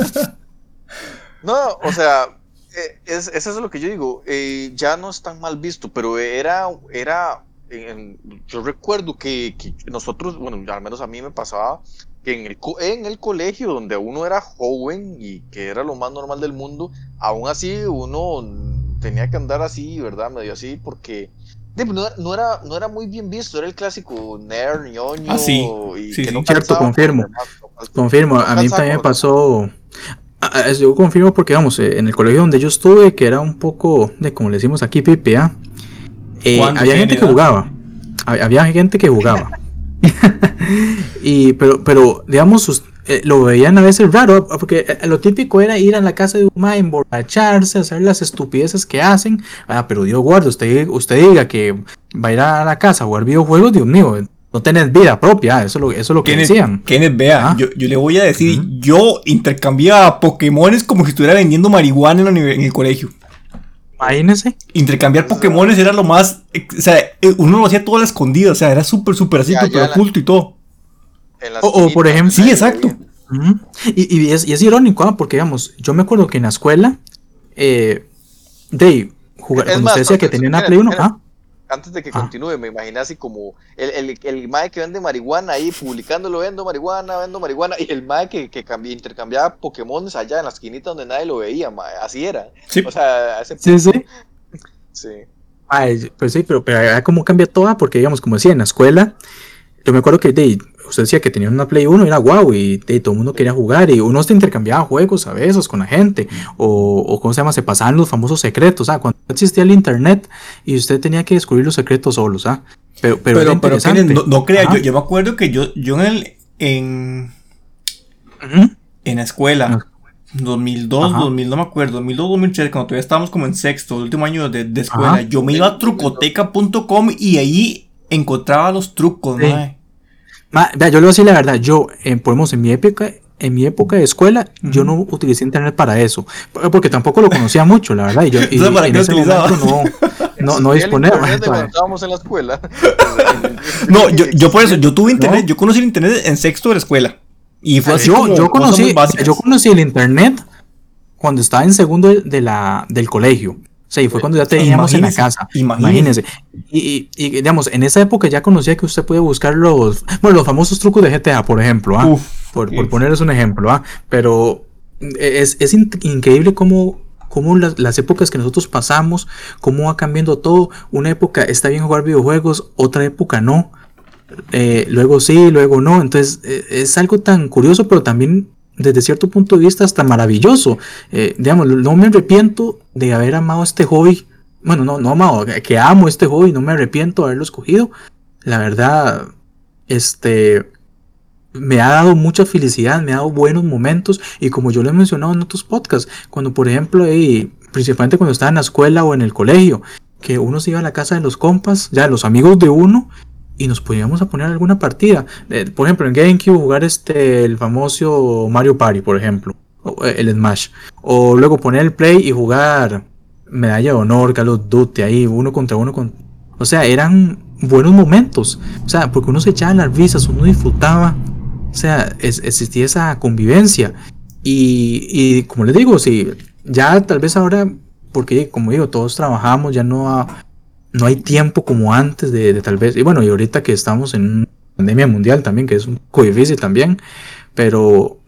[SPEAKER 2] No, o sea, eh, es, eso es lo que yo digo. eh, ya no es tan mal visto, pero era, era, en- yo recuerdo que, que nosotros, bueno, al menos a mí me pasaba que en el, en el colegio donde uno era joven y que era lo más normal del mundo, aún así uno tenía que andar así, ¿verdad? Medio así, porque no, era- no era, no era muy bien visto, era el clásico nerd, ñoño,
[SPEAKER 3] Ah, sí.
[SPEAKER 2] y
[SPEAKER 3] Sí,
[SPEAKER 2] que
[SPEAKER 3] sí.
[SPEAKER 2] no
[SPEAKER 4] Cierto, confirmo. Confirmo,
[SPEAKER 2] no
[SPEAKER 4] a mí también me pasó. ah, ah, Yo confirmo porque, vamos, eh, en el colegio donde yo estuve, que era un poco de como le decimos aquí, pipi, ¿ah? Eh, había
[SPEAKER 3] ¿Qué
[SPEAKER 4] gente que jugaba. Hab- Había gente que jugaba. y, pero, pero, digamos, eh, lo veían a veces raro, porque eh, lo típico era ir a la casa de un ma, emborracharse, hacer las estupideces que hacen. Ah, pero Dios guarde, usted, usted diga que va a ir a la casa a jugar videojuegos, Dios mío, no tenés vida propia, eso es lo, eso es lo que
[SPEAKER 3] Kenneth,
[SPEAKER 4] decían.
[SPEAKER 3] Kenneth, vea,
[SPEAKER 4] Ah.
[SPEAKER 3] yo, yo le voy a decir, yo intercambiaba Pokémones como si estuviera vendiendo marihuana en, el colegio.
[SPEAKER 4] Imagínense.
[SPEAKER 3] Intercambiar Pokémones era lo más, eh, o sea, uno lo hacía todo a la escondida, o sea, era súper, súper así, súper
[SPEAKER 2] la-
[SPEAKER 3] oculto y todo.
[SPEAKER 2] En las
[SPEAKER 4] O- o, por ejemplo-
[SPEAKER 3] Sí, exacto.
[SPEAKER 4] Y, y es, y es irónico, ¿ah? porque digamos, yo me acuerdo que en la escuela, eh, de jugar,
[SPEAKER 2] Es
[SPEAKER 4] cuando
[SPEAKER 2] más,
[SPEAKER 4] usted decía que tenía una Play 1,
[SPEAKER 2] mira.
[SPEAKER 4] ah,
[SPEAKER 2] Antes de que
[SPEAKER 4] Ah.
[SPEAKER 2] continúe, me imaginé así como el, el, el mae que vende marihuana ahí publicándolo, vendo marihuana, vendo marihuana, y el mae que, que cambi- intercambiaba Pokémones allá en la esquinita donde nadie lo veía, mae, así era.
[SPEAKER 3] Sí.
[SPEAKER 2] O sea, ese
[SPEAKER 4] sí, sí.
[SPEAKER 2] sí.
[SPEAKER 4] Ay, pues sí, pero, pero como cambia todo, porque digamos, como decía, en la escuela, yo me acuerdo que de, usted decía que tenía una Play 1, era guau, y todo el mundo quería jugar, y uno se intercambiaba juegos a veces con la gente, o, o ¿cómo se llama? Se pasaban los famosos secretos, ¿ah? Cuando existía el internet y usted tenía que descubrir los secretos solos, ¿ah? Pero, pero,
[SPEAKER 3] Pero, pero, no, no crea, yo, yo me acuerdo que yo, yo en el, en, en la escuela, 2002,
[SPEAKER 4] Ajá.
[SPEAKER 3] 2000, no me acuerdo, 2002, 2003, cuando todavía estábamos como en sexto, el último año de, de escuela,
[SPEAKER 4] Ajá.
[SPEAKER 3] yo me iba a trucoteca.com y ahí encontraba los trucos,
[SPEAKER 4] Sí.
[SPEAKER 3] mae.
[SPEAKER 4] Ma, vea, yo le voy a decir la verdad, yo, eh, podemos, en mi época, en mi época de escuela, yo no utilicé internet para eso, por- porque tampoco lo conocía mucho, la verdad, y yo y
[SPEAKER 3] Entonces, ¿para
[SPEAKER 4] en
[SPEAKER 3] qué
[SPEAKER 4] ese
[SPEAKER 3] utilizaba?
[SPEAKER 4] momento no, no, no disponía.
[SPEAKER 2] en la escuela.
[SPEAKER 3] No, yo, yo por eso, yo tuve internet,
[SPEAKER 4] No.
[SPEAKER 3] yo conocí el internet en sexto de la escuela. Y fue así
[SPEAKER 4] yo,
[SPEAKER 3] como
[SPEAKER 4] yo conocí, yo conocí el internet cuando estaba en segundo de la, del colegio. O sea, y fue cuando ya teníamos en la casa. Imagínense. Y, y, y, digamos, en esa época ya conocía que usted puede buscar los, bueno, los famosos trucos de GTA, por ejemplo. ¿ah?
[SPEAKER 3] Uf,
[SPEAKER 4] por, ponerles un ejemplo, ¿ah? Pero es, es in- increíble cómo, cómo las, las épocas que nosotros pasamos, cómo va cambiando todo. Una época está bien jugar videojuegos, otra época no. Eh, luego sí, luego no. Entonces eh, es algo tan curioso, pero también desde cierto punto de vista hasta maravilloso. Eh, digamos, no me arrepiento de haber amado este hobby. Bueno, no, no amado, que amo este hobby, no me arrepiento de haberlo escogido. La verdad, este, me ha dado mucha felicidad, me ha dado buenos momentos y como yo lo he mencionado en otros podcasts, cuando por ejemplo, principalmente cuando estaba en la escuela o en el colegio, que uno se iba a la casa de los compas, ya los amigos de uno, y nos podíamos a poner alguna partida. Eh, por ejemplo, en GameCube jugar este, el famoso Mario Party, por ejemplo, eh, el Smash. O luego poner el Play y jugar Medalla de Honor, Call of Duty, ahí uno contra uno. Con... O sea, eran buenos momentos. O sea, porque uno se echaba las risas, uno disfrutaba. O sea, es- existía esa convivencia. Y, y como les digo, si ya tal vez ahora, porque como digo, todos trabajamos, ya no, ha- no hay tiempo como antes de, de tal vez. Y bueno, y ahorita que estamos en una pandemia mundial también, que es un poco difícil también, pero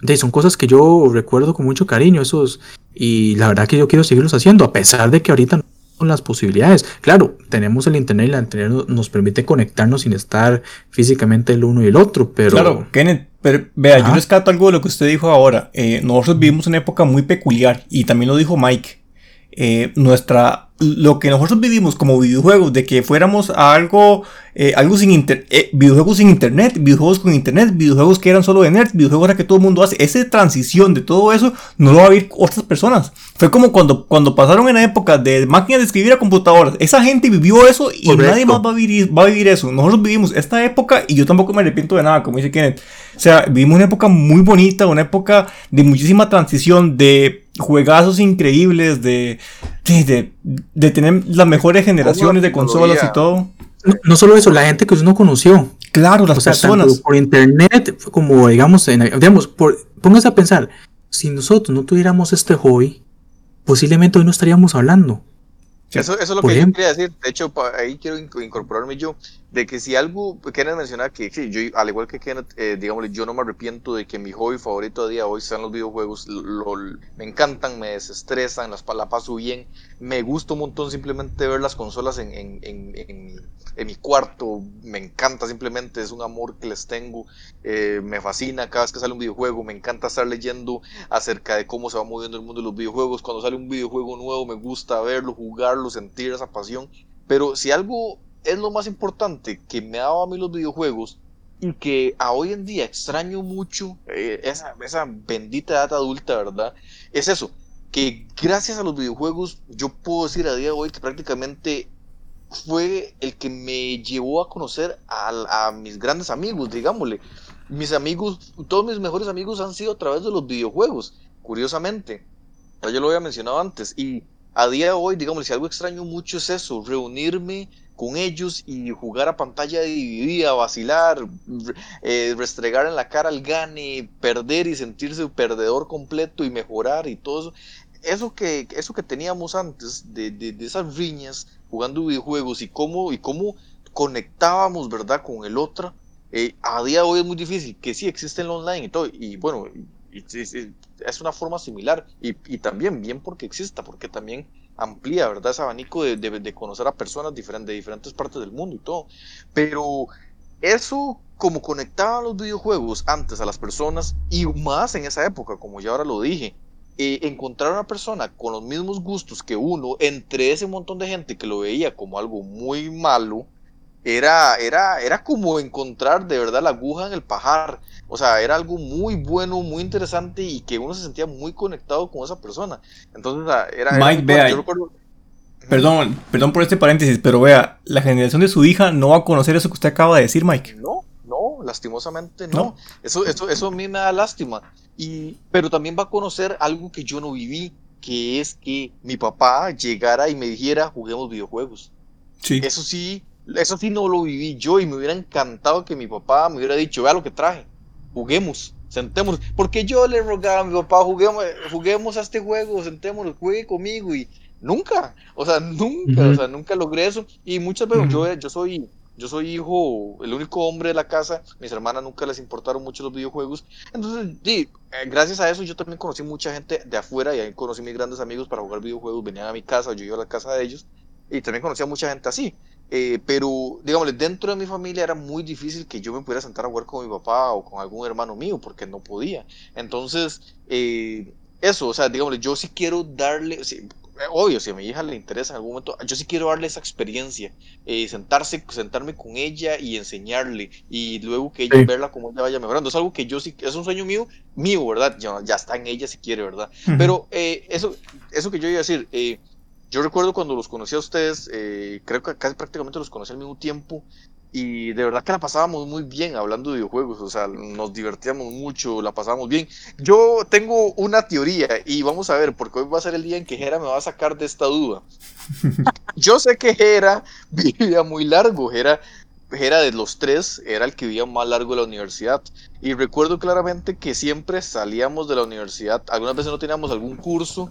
[SPEAKER 4] de, son cosas que yo recuerdo con mucho cariño, esos, y la verdad que yo quiero seguirlos haciendo, a pesar de que ahorita no son las posibilidades. Claro, tenemos el internet y el internet nos- permite conectarnos sin estar físicamente el uno y el otro, pero
[SPEAKER 3] Claro, Kenneth, pero vea, yo rescato algo de lo que usted dijo ahora. Eh, nosotros vivimos una época muy peculiar y también lo dijo Mike. Eh, nuestra lo que nosotros vivimos como videojuegos, de que fuéramos a algo, eh, algo sin inter eh, videojuegos sin internet, videojuegos con internet, videojuegos que eran solo de nerds, videojuegos que todo el mundo hace, esa transición de todo eso no lo va a vivir otras personas. Fue como cuando, cuando pasaron en la época de máquinas de escribir a computadoras, esa gente vivió eso y nadie más va a, vivir, va a vivir eso. Nosotros vivimos esta época y yo tampoco me arrepiento de nada, como dice Kenneth. O sea, vivimos una época muy bonita, una época de muchísima transición, de juegazos increíbles, de, de, de, tener las mejores generaciones de consolas y todo.
[SPEAKER 4] No, solo eso, la gente que uno conoció.
[SPEAKER 3] Claro, las personas.
[SPEAKER 4] por internet, como digamos, digamos por, póngase a pensar, si nosotros no tuviéramos este hobby, posiblemente hoy no estaríamos hablando.
[SPEAKER 2] Eso, eso, es lo que yo quería decir. De hecho, ahí quiero incorporarme yo. De que si algo, Kenneth mencionaba que, yo, al igual que Kenneth, eh, yo no me arrepiento de que mi hobby favorito a día de hoy sean los videojuegos. me encantan, me desestresan, las, la paso bien. Me gusta un montón simplemente ver las consolas en, en, en, en mi cuarto. Me encanta simplemente, es un amor que les tengo. Eh, me fascina cada vez que sale un videojuego. Me encanta estar leyendo acerca de cómo se va moviendo el mundo de los videojuegos. Cuando sale un videojuego nuevo, me gusta verlo, jugarlo, sentir esa pasión. Pero si algo es lo más importante que me ha dado a mí los videojuegos y que a hoy en día extraño mucho eh, esa, esa bendita edad adulta, ¿verdad? Es eso, que gracias a los videojuegos yo puedo decir a día de hoy que prácticamente fue el que me llevó a conocer a, mis grandes amigos, digámosle. Mis amigos, todos mis mejores amigos han sido a través de los videojuegos, curiosamente. Ya yo lo había mencionado antes. Y a día de hoy, digamos, si algo extraño mucho es eso, reunirme con ellos y jugar a pantalla dividida, vacilar, eh, restregar en la cara al gane, perder y sentirse perdedor completo y mejorar y todo eso. Eso que, eso que teníamos antes de, de, esas riñas jugando videojuegos y cómo, y cómo conectábamos, ¿verdad?, con el otro, eh, a día de hoy es muy difícil, que sí existe el online y todo, y bueno, es una forma similar, y, y también bien porque exista, porque también amplía, ¿verdad? Ese abanico de, de, conocer a personas diferentes, de diferentes partes del mundo y todo. Pero eso, como conectaba los videojuegos antes a las personas, y más en esa época, como ya ahora lo dije, eh, encontrar una persona con los mismos gustos que uno, entre ese montón de gente que lo veía como algo muy malo, era, era, era como encontrar de verdad la aguja en el pajar. O sea, era algo muy bueno, muy interesante y que uno se sentía muy conectado con esa persona. Entonces, era...
[SPEAKER 3] Mike, vea, Perdón, perdón por este paréntesis, pero vea, la generación de su hija no va a conocer eso que usted acaba de decir, Mike.
[SPEAKER 2] No, no, lastimosamente no. Eso, eso, eso a mí me da lástima. Y, pero también va a conocer algo que yo no viví, que es que mi papá llegara y me dijera, juguemos videojuegos. Sí. Eso sí, eso sí no lo viví yo y me hubiera encantado que mi papá me hubiera dicho, vea lo que traje, juguemos, sentémonos. Porque yo le rogaba a mi papá, juguemos, juguemos a este juego, sentémonos, juegue conmigo y nunca, o sea, nunca, o sea, nunca logré eso. Y muchas veces yo, yo soy... Yo soy hijo, el único hombre de la casa, mis hermanas nunca les importaron mucho los videojuegos. Entonces, sí, eh, gracias a eso yo también conocí mucha gente de afuera y ahí conocí mis grandes amigos para jugar videojuegos, venían a mi casa, yo iba a la casa de ellos y también conocí a mucha gente así. Eh, pero, digamos, dentro de mi familia era muy difícil que yo me pudiera sentar a jugar con mi papá o con algún hermano mío, porque no podía. Entonces, eh, eso, o sea, digamos, yo sí quiero darle, obvio, si a mi hija le interesa en algún momento, yo sí quiero darle esa experiencia, eh, sentarse, sentarme con ella y enseñarle, y luego que ella verla como ella vaya mejorando. Es algo que yo sí, es un sueño mío, mío, ¿verdad? Ya, ya está en ella si quiere, ¿verdad? Pero eso, eso que yo iba a decir, yo recuerdo cuando los conocí a ustedes, eh, creo que casi prácticamente los conocí al mismo tiempo y de verdad que la pasábamos muy bien hablando de videojuegos, o sea, nos divertíamos mucho, la pasábamos bien. Yo tengo una teoría y vamos a ver, porque hoy va a ser el día en que Jera me va a sacar de esta duda. Yo sé que Jera vivía muy largo, Jera, Jera de los tres era el que vivía más largo de la universidad. Y recuerdo claramente que siempre salíamos de la universidad, algunas veces no teníamos algún curso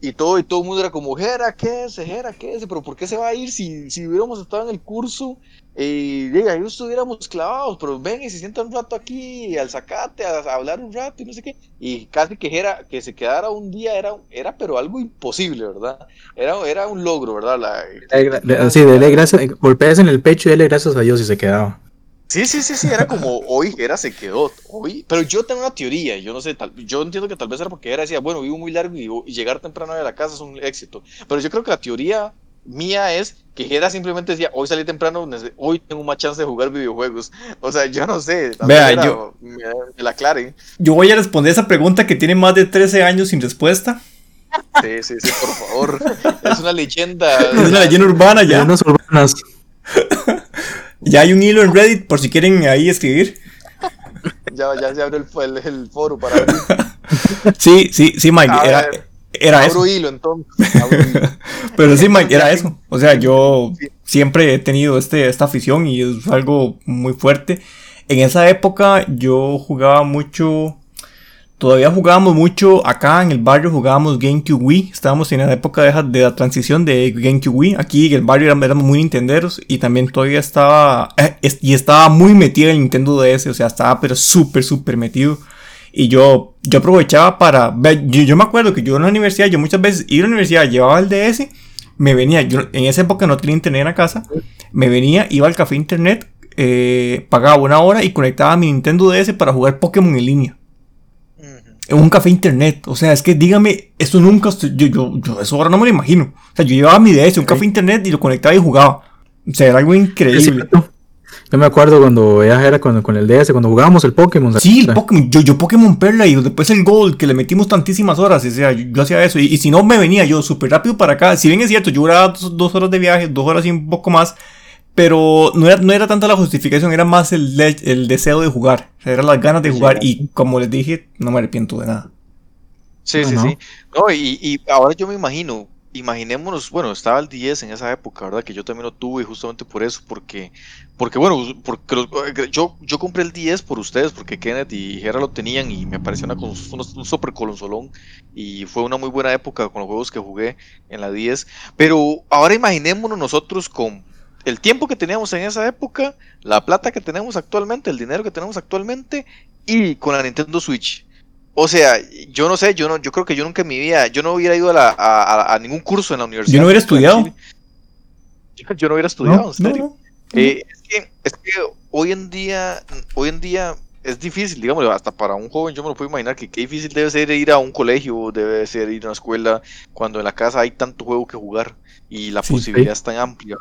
[SPEAKER 2] y todo, y todo el mundo era como, Jera, ¿qué es? Jera, ¿qué es? Pero ¿por qué se va a ir si, si hubiéramos estado en el curso? Y eh, ahí estuviéramos clavados, pero ven y se sienta un rato aquí al sacate a, hablar un rato y no sé qué. Y casi que Jera, que se quedara un día era, era pero algo imposible, ¿verdad? Era, era un logro, ¿verdad?
[SPEAKER 4] La, sí, dele gracias, golpeas en el pecho y dele gracias a Dios y se quedaba.
[SPEAKER 2] Sí, sí, sí, sí, era como hoy era se quedó, hoy, pero yo tengo una teoría, yo no sé, tal, yo entiendo que tal vez era porque era decía, bueno, vivo muy largo y, y llegar temprano a la casa es un éxito, pero yo creo que la teoría mía es que Jera simplemente decía, hoy salí temprano, hoy tengo más chance de jugar videojuegos, o sea, yo no sé,
[SPEAKER 3] Vea,
[SPEAKER 2] era-
[SPEAKER 3] yo-
[SPEAKER 2] me, me la aclaren,
[SPEAKER 3] Yo voy a responder esa pregunta que tiene más de 13 años sin respuesta.
[SPEAKER 2] sí, sí, sí, por favor, es una leyenda,
[SPEAKER 3] Es una leyenda urbana ya.
[SPEAKER 4] Leyendas urbanas.
[SPEAKER 3] Ya hay un hilo en Reddit por si quieren ahí escribir.
[SPEAKER 2] ya, ya se abre el, el, el foro para abrir,
[SPEAKER 3] Sí, sí, sí, Mike,
[SPEAKER 2] A
[SPEAKER 3] era,
[SPEAKER 2] ver,
[SPEAKER 3] era eso.
[SPEAKER 2] hilo entonces, abro hilo.
[SPEAKER 3] Pero sí, Mike, era eso. O sea, yo siempre he tenido este, esta afición y es algo muy fuerte. En esa época yo jugaba mucho. Todavía jugábamos mucho acá en el barrio, jugábamos GameCube Wii. Estábamos en la época de, la transición de GameCube Wii. Aquí en el barrio éramos, muy nintenderos y también todavía estaba. eh, y estaba muy metido en el Nintendo DS. O sea, estaba pero súper, súper metido. Y yo, yo aprovechaba para. yo me acuerdo que yo en la universidad, yo muchas veces iba a la universidad, llevaba el DS, me venía. Yo en esa época no tenía internet en la casa. Me venía, iba al café internet, eh, pagaba una hora y conectaba mi Nintendo DS para jugar Pokémon en línea. Un café internet. O sea, es que dígame, eso nunca. Yo, yo, yo eso ahora no me lo imagino. O sea, yo llevaba mi DS, un café internet y lo conectaba y jugaba. O sea, era algo increíble.
[SPEAKER 4] Yo me acuerdo cuando ella era con, con el DS, cuando jugábamos el Pokémon. ¿se
[SPEAKER 3] Sí, el? Pokémon, yo, yo Pokémon Perla y después el Gold, que le metimos tantísimas horas, o sea, yo, yo hacía eso, y, y si no me venía yo súper rápido para acá, si bien es cierto, yo duraba dos, dos horas de viaje, dos horas y un poco más, pero no era, no era tanta la justificación, era más el, el deseo de jugar, o sea, eran las ganas de jugar, y como les dije, no me arrepiento de nada.
[SPEAKER 2] Sí,
[SPEAKER 4] No,
[SPEAKER 2] sí,
[SPEAKER 4] no.
[SPEAKER 2] sí. No, y, y ahora yo me imagino, imaginémonos, bueno, estaba el 10 en esa época, ¿verdad? Que yo también lo tuve justamente por eso, porque, porque bueno, porque los- eh, yo, yo compré el 10 por ustedes, porque Kenneth y Jera lo tenían y me pareció una, un, un super colonsolón y fue una muy buena época con los juegos que jugué en la 10. Pero ahora imaginémonos nosotros con el tiempo que teníamos en esa época, la plata que tenemos actualmente, el dinero que tenemos actualmente y con la Nintendo Switch. O sea, yo no sé, yo no, yo creo que yo nunca en mi vida, yo no hubiera ido a, la- a, a- ningún curso en la universidad.
[SPEAKER 3] Yo no hubiera estudiado.
[SPEAKER 2] Yo, yo no hubiera estudiado,
[SPEAKER 3] No,
[SPEAKER 2] en serio.
[SPEAKER 3] no, no.
[SPEAKER 2] Eh, es, que, es que hoy en día, hoy en día es difícil, digamos, hasta para un joven yo me lo puedo imaginar que qué difícil debe ser ir a un colegio, debe ser ir a una escuela, cuando en la casa hay tanto juego que jugar y la
[SPEAKER 3] Sí,
[SPEAKER 2] posibilidad es tan amplia.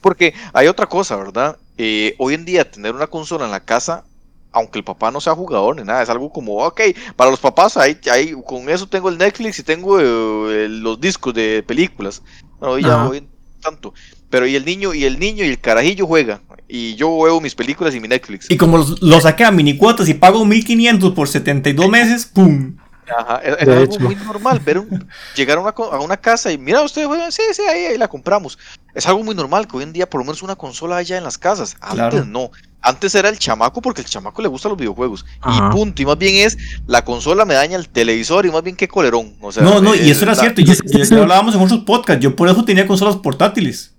[SPEAKER 2] Porque hay otra cosa, ¿verdad? Eh, hoy en día tener una consola en la casa, aunque el papá no sea jugador ni nada, es algo como, ok, para los papás, ahí, ahí, con eso tengo el Netflix y tengo eh, los discos de películas. Hoy ya
[SPEAKER 4] Ajá.
[SPEAKER 2] hoy tanto. Pero y el niño, y el niño y el carajillo juega. Y yo veo mis películas y mi Netflix.
[SPEAKER 3] Y como los- lo saqué a mini cuotas y pago 1500 por 72 meses, ¡pum!
[SPEAKER 2] Ajá, era algo
[SPEAKER 4] hecho.
[SPEAKER 2] muy normal ver un- llegar a una, a una casa y mira, ustedes juegan, sí, sí, ahí, ahí la compramos. Es algo muy normal que hoy en día por lo menos una consola haya en las casas. Antes
[SPEAKER 3] Claro.
[SPEAKER 2] no. Antes era el chamaco porque el chamaco le gustan los videojuegos.
[SPEAKER 4] Ajá.
[SPEAKER 2] Y punto. Y más bien es la consola me daña el televisor y más bien qué colerón. O sea,
[SPEAKER 3] No, no, y
[SPEAKER 2] eh,
[SPEAKER 3] eso era
[SPEAKER 2] la-
[SPEAKER 3] cierto, ya hablábamos en otros podcasts, yo por eso tenía consolas portátiles.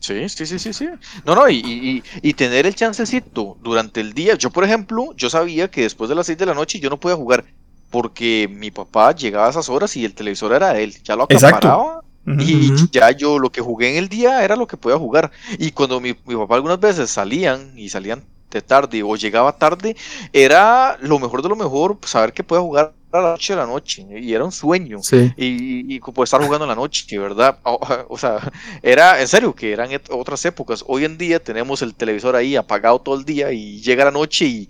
[SPEAKER 2] Sí, sí, sí, sí, sí. No, no, y, y, y- y tener el chancecito durante el día. Yo, por ejemplo, yo sabía que después de las 6 de la noche yo no podía jugar porque mi papá llegaba a esas horas y el televisor era de él. Ya lo
[SPEAKER 3] Exacto.
[SPEAKER 2] Y ya yo lo que jugué en el día era lo que podía jugar. Y cuando mi, mi papá algunas veces salían y salían de tarde o llegaba tarde, era lo mejor de lo mejor saber que podía jugar a las 8 de la noche. Y era un sueño
[SPEAKER 4] Sí.
[SPEAKER 2] y, y como estar jugando en la noche, ¿verdad? O, o sea, era en serio que eran otras épocas. Hoy en día tenemos el televisor ahí apagado todo el día y llega la noche y,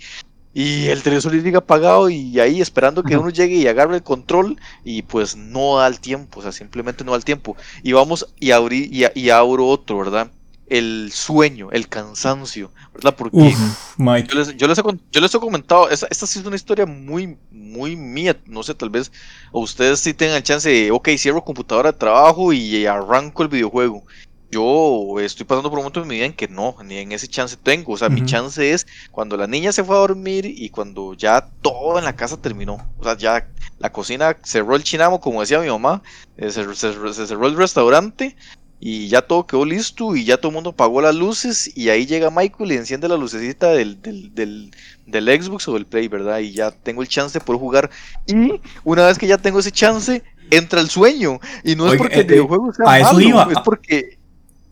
[SPEAKER 2] y el televisor llega apagado y ahí esperando que uno llegue y agarre el control y pues no da el tiempo, o sea, simplemente no da el tiempo. Y vamos y abrí y, abro otro, ¿verdad? El sueño, el cansancio, ¿verdad? Porque
[SPEAKER 3] Uf,
[SPEAKER 2] yo les, yo les he, con- yo les he comentado, esta, esta sí es una historia muy, muy mía, no sé, tal vez ustedes sí tengan chance de, ok, cierro computadora de trabajo y arranco el videojuego. Yo estoy pasando por un momento en mi vida en que no, ni en ese chance tengo, o sea, mi chance es cuando la niña se fue a dormir y cuando ya todo en la casa terminó, o sea, ya la cocina cerró el chinamo, como decía mi mamá, eh, se, se- se cerró el restaurante y ya todo quedó listo y ya todo el mundo apagó las luces y ahí llega Michael y enciende la lucecita del, del, del, del Xbox o del Play, ¿verdad? Y ya tengo el chance de poder jugar. Y una vez que ya tengo ese chance, entra el sueño. Y no es porque el
[SPEAKER 3] eh,
[SPEAKER 2] videojuego sea
[SPEAKER 3] a eso
[SPEAKER 2] malo,
[SPEAKER 3] iba.
[SPEAKER 2] es porque...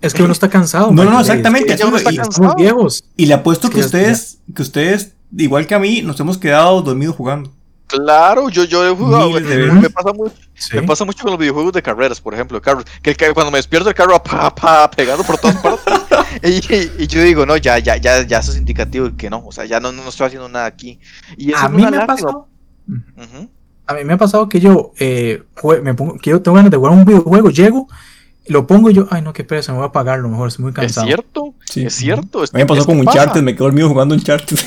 [SPEAKER 4] Es que uno está cansado.
[SPEAKER 3] No, no,
[SPEAKER 4] Mike,
[SPEAKER 3] exactamente,
[SPEAKER 4] es que
[SPEAKER 2] uno está cansado.
[SPEAKER 4] viejos.
[SPEAKER 3] Y le apuesto
[SPEAKER 4] Es
[SPEAKER 3] que
[SPEAKER 4] que ya-
[SPEAKER 3] ustedes, que ustedes, igual que a mí, nos hemos quedado dormidos jugando.
[SPEAKER 2] Claro, yo, yo he jugado. Me- me, pasa mucho,
[SPEAKER 4] Sí.
[SPEAKER 2] me pasa mucho con los videojuegos de carreras, por ejemplo. carros, que, el cuando me despierto el carro va pa, pa, pegando por todas partes. y, y- y yo digo, no, ya, ya, ya, ya eso es indicativo de que no. O sea, ya no, no estoy haciendo nada aquí. Y eso
[SPEAKER 4] A mí me ha pasado. A mí me ha pasado que yo eh, me pongo, quiero, tengo ganas de jugar un videojuego, llego, lo pongo yo, ay no, qué pereza, me voy a apagar, lo mejor, estoy muy
[SPEAKER 2] Es
[SPEAKER 4] cansado.
[SPEAKER 2] cierto,
[SPEAKER 3] Sí.
[SPEAKER 2] es cierto. es-
[SPEAKER 3] A mí me pasó
[SPEAKER 2] es
[SPEAKER 3] con
[SPEAKER 2] que
[SPEAKER 3] Uncharted, me quedo dormido jugando Uncharted.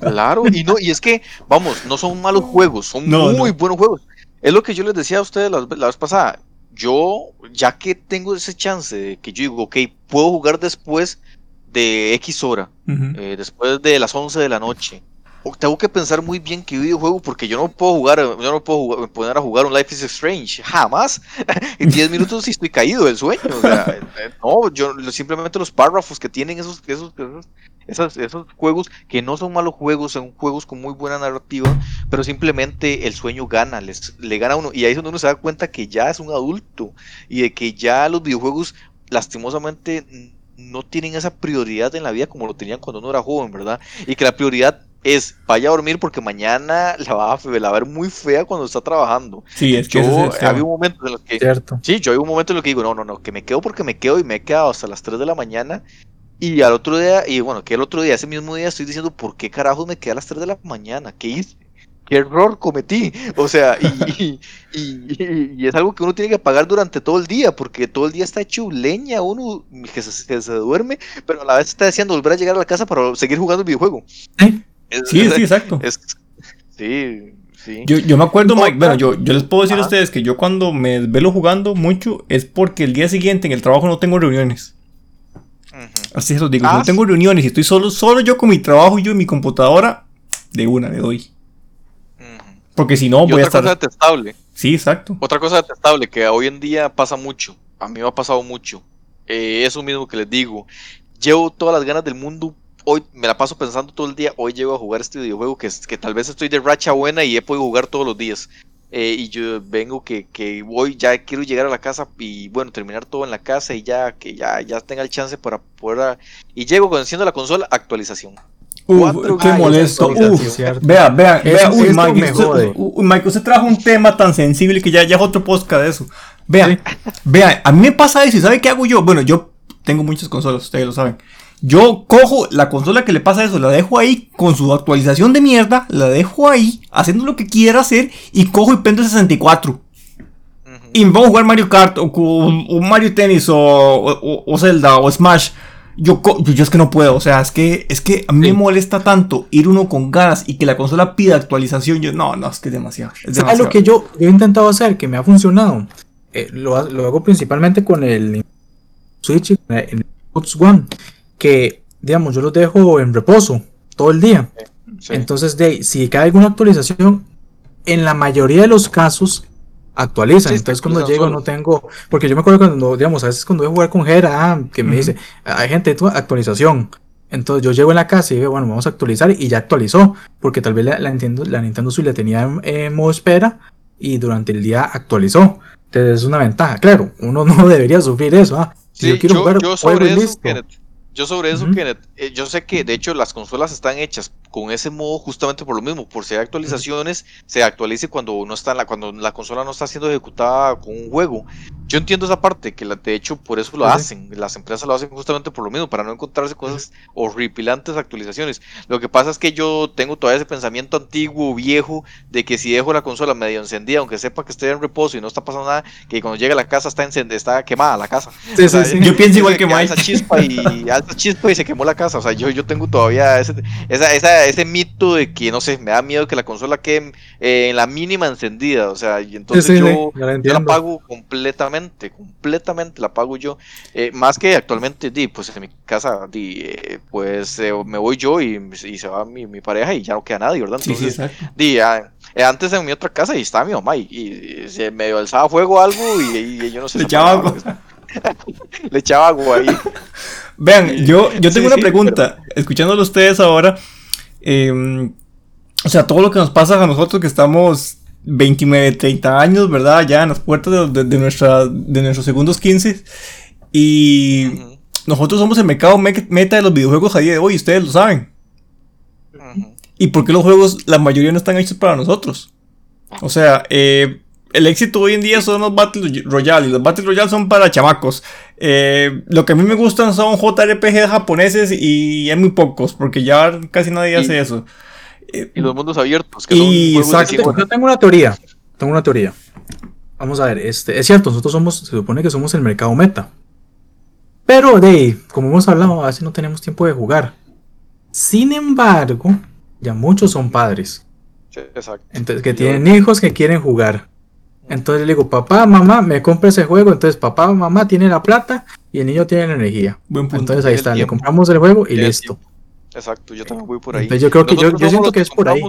[SPEAKER 2] Claro, y no, y es que, vamos, no son malos juegos, son
[SPEAKER 3] No,
[SPEAKER 2] muy
[SPEAKER 3] no.
[SPEAKER 2] buenos juegos. Es lo que yo les decía a ustedes la, la vez pasada. Yo, ya que tengo ese chance de que yo digo, ok, puedo jugar después de X hora, eh, después de las 11 de la noche. Tengo que pensar muy bien qué videojuego, porque yo no puedo jugar, yo no puedo jugar- poner a jugar un Life is Strange, jamás. en 10 minutos y estoy caído del sueño. o sea, eh, no, yo simplemente los párrafos que tienen esos, esos, esos, esos juegos, que no son malos juegos, son juegos con muy buena narrativa, pero simplemente el sueño gana, les, le gana a uno. Y ahí es donde uno se da cuenta que ya es un adulto y de que ya los videojuegos, lastimosamente, no tienen esa prioridad en la vida como lo tenían cuando uno era joven, ¿verdad? Y que la prioridad es vaya a dormir porque mañana la va a, la va a ver muy fea cuando está trabajando.
[SPEAKER 3] Sí, es que
[SPEAKER 2] Yo
[SPEAKER 3] es el
[SPEAKER 2] había un momento en los que
[SPEAKER 4] Cierto.
[SPEAKER 2] Sí, yo hay un momento en el que digo, no, no, no, que me quedo porque me quedo y me he quedado hasta las 3 de la mañana. Y al otro día, y bueno, que el otro día, ese mismo día, estoy diciendo, ¿por qué carajos me quedé a las 3 de la mañana? ¿Qué hice? ¿Qué error cometí? O sea, y, y, y- y es algo que uno tiene que pagar durante todo el día, porque todo el día está hecho leña, uno que se, que se duerme, pero a la vez está deseando volver a llegar a la casa para seguir jugando el videojuego.
[SPEAKER 4] Sí.
[SPEAKER 2] Es-
[SPEAKER 3] Sí,
[SPEAKER 2] es-
[SPEAKER 3] sí, exacto.
[SPEAKER 2] es- sí, sí.
[SPEAKER 3] Yo, yo me acuerdo, Mike,
[SPEAKER 2] Otra-
[SPEAKER 3] bueno, yo, yo les puedo decir a ustedes que yo cuando me desvelo jugando mucho es porque el día siguiente en el trabajo no tengo reuniones. Así se los digo,
[SPEAKER 2] Ah,
[SPEAKER 3] no tengo reuniones y estoy solo, solo yo con mi trabajo y yo en mi computadora, de una le doy. Porque si no,
[SPEAKER 2] Y
[SPEAKER 3] voy a
[SPEAKER 2] otra
[SPEAKER 3] estar...
[SPEAKER 2] cosa detestable.
[SPEAKER 3] Sí, exacto.
[SPEAKER 2] Otra cosa detestable que hoy en día pasa mucho, a mí me ha pasado mucho, eh, eso mismo que les digo, llevo todas las ganas del mundo, hoy me la paso pensando todo el día, hoy llego a jugar este videojuego que, es- que tal vez estoy de racha buena y he podido jugar todos los días. eh, y yo vengo que, que voy, ya quiero llegar a la casa y bueno, terminar todo en la casa y ya que ya, ya tenga el chance para poder... Y llego cuando enciendo la consola, actualización.
[SPEAKER 3] Uf, qué molesto. Uf.
[SPEAKER 4] Sí.
[SPEAKER 3] Vea, vea, vea. Uy, Mike,
[SPEAKER 4] me
[SPEAKER 3] usted,
[SPEAKER 4] jode.
[SPEAKER 3] uy, Mike, usted trajo un tema tan sensible que ya, ya es otro podcast de eso. Vea, vea, a mí me pasa eso y ¿sabe qué hago yo? Bueno, yo tengo muchas consolas, ustedes lo saben. Yo cojo la consola que le pasa eso, la dejo ahí con su actualización de mierda, la dejo ahí, haciendo lo que quiera hacer y cojo y prendo el 64.
[SPEAKER 2] Ujú.
[SPEAKER 3] Y me pongo a jugar Mario Kart o, o- o Mario Tennis o, o- o Zelda o Smash. Yo, yo, yo es que no puedo, o sea, es que, es que a mí
[SPEAKER 4] Sí.
[SPEAKER 3] me molesta tanto ir uno con ganas y que la consola pida actualización. Yo, no, no, es que es demasiado. Es
[SPEAKER 4] ¿Sabes
[SPEAKER 3] demasiado.
[SPEAKER 4] lo que yo, yo he intentado hacer que me ha funcionado? Eh, lo, lo hago principalmente con el Switch y el Xbox One, que digamos yo los dejo en reposo todo el día.
[SPEAKER 2] Sí.
[SPEAKER 4] Entonces, de, si cae alguna actualización, en la mayoría de los casos actualizan.
[SPEAKER 2] Sí,
[SPEAKER 4] Entonces, cuando llego, no tengo. Porque yo me acuerdo cuando, digamos, a veces cuando voy a jugar con Jera, ah, que me
[SPEAKER 3] Ujú.
[SPEAKER 4] dice, hay gente, tu actualización. Entonces, yo llego en la casa y digo, bueno, vamos a actualizar y ya actualizó. Porque tal vez la, la Nintendo, la Nintendo Switch la tenía en, en modo espera y durante el día actualizó. Entonces, es una ventaja. Claro, uno no debería sufrir eso. ah. Si
[SPEAKER 2] Sí,
[SPEAKER 4] yo quiero jugar,
[SPEAKER 2] yo sobre eso,
[SPEAKER 4] listo.
[SPEAKER 2] Kenneth, yo sobre eso,
[SPEAKER 4] Ujú.
[SPEAKER 2] Kenneth, eh, yo sé que de hecho las consolas están hechas con ese modo justamente por lo mismo, por si hay actualizaciones, se actualice cuando no está en la, cuando la consola no está siendo ejecutada con un juego. Yo entiendo esa parte, que la- de hecho por eso lo
[SPEAKER 4] Sí,
[SPEAKER 2] hacen, las empresas lo hacen justamente por lo mismo, para no encontrarse cosas horripilantes actualizaciones. Lo que pasa es que yo tengo todavía ese pensamiento antiguo, viejo, de que si dejo la consola medio encendida, aunque sepa que esté en reposo y no está pasando nada, que cuando llegue a la casa está, encendida, está quemada la casa.
[SPEAKER 4] Sí,
[SPEAKER 2] O sea,
[SPEAKER 4] sí, sí.
[SPEAKER 3] Yo pienso igual que Mike.
[SPEAKER 2] chispa y alza chispa y se quemó la casa. O sea, yo, yo tengo todavía ese, esa, esa- ese mito de que, no sé, me da miedo que la consola quede eh, en la mínima encendida. O sea, y entonces
[SPEAKER 4] Sí, sí,
[SPEAKER 2] yo,
[SPEAKER 4] sí, ya la
[SPEAKER 2] yo la pago completamente, completamente la pago yo. Eh, más que actualmente, di, pues en mi casa, di, eh, pues eh, me voy yo y, y se va mi, mi pareja y ya no queda nadie, ¿verdad?
[SPEAKER 3] Sí, sí,
[SPEAKER 2] Entonces, di, ah, antes en mi otra casa y estaba mi mamá y, y se medio alzaba fuego o algo y, yo no sé.
[SPEAKER 3] Le echaba
[SPEAKER 2] apagaba, Le echaba agua ahí.
[SPEAKER 3] Vean, yo, yo
[SPEAKER 2] Sí,
[SPEAKER 3] tengo una pregunta. Escuchándolo ustedes ahora, eh, o sea, todo lo que nos pasa a nosotros que estamos 29, 30 años, ¿verdad? Ya en las puertas de, de- nuestra, de nuestros segundos 15. Y nosotros somos el mercado me- meta de los videojuegos a día de hoy, ustedes lo saben. ¿Y por qué los juegos, la mayoría no están hechos para nosotros? O sea, eh, el éxito hoy en día son los Battle Royale y los Battle Royale son para chamacos. Eh, lo que a mí me gustan son JRPG japoneses y hay muy pocos, porque ya casi nadie
[SPEAKER 2] Y-
[SPEAKER 3] hace eso. Eh,
[SPEAKER 2] Y los mundos abiertos, que
[SPEAKER 3] Y exacto.
[SPEAKER 4] Yo tengo una teoría. Tengo una teoría. Vamos a ver, este, es cierto, nosotros somos, se supone que somos el mercado meta. Pero de como hemos hablado, a veces no tenemos tiempo de jugar. Sin embargo, ya muchos son padres.
[SPEAKER 2] Sí, exacto.
[SPEAKER 4] Entonces, que
[SPEAKER 2] Yo-
[SPEAKER 4] tienen hijos que quieren jugar. Entonces le digo, papá, mamá, me compra ese juego. Entonces, papá, mamá tiene la plata y el niño tiene la energía.
[SPEAKER 3] buen punto.
[SPEAKER 4] Entonces ahí está, le compramos el juego y listo.
[SPEAKER 2] Exacto, yo también voy por ahí.
[SPEAKER 4] Entonces yo creo que yo,
[SPEAKER 2] Nosotros
[SPEAKER 4] yo
[SPEAKER 2] somos
[SPEAKER 4] siento
[SPEAKER 2] los
[SPEAKER 4] que es por ahí.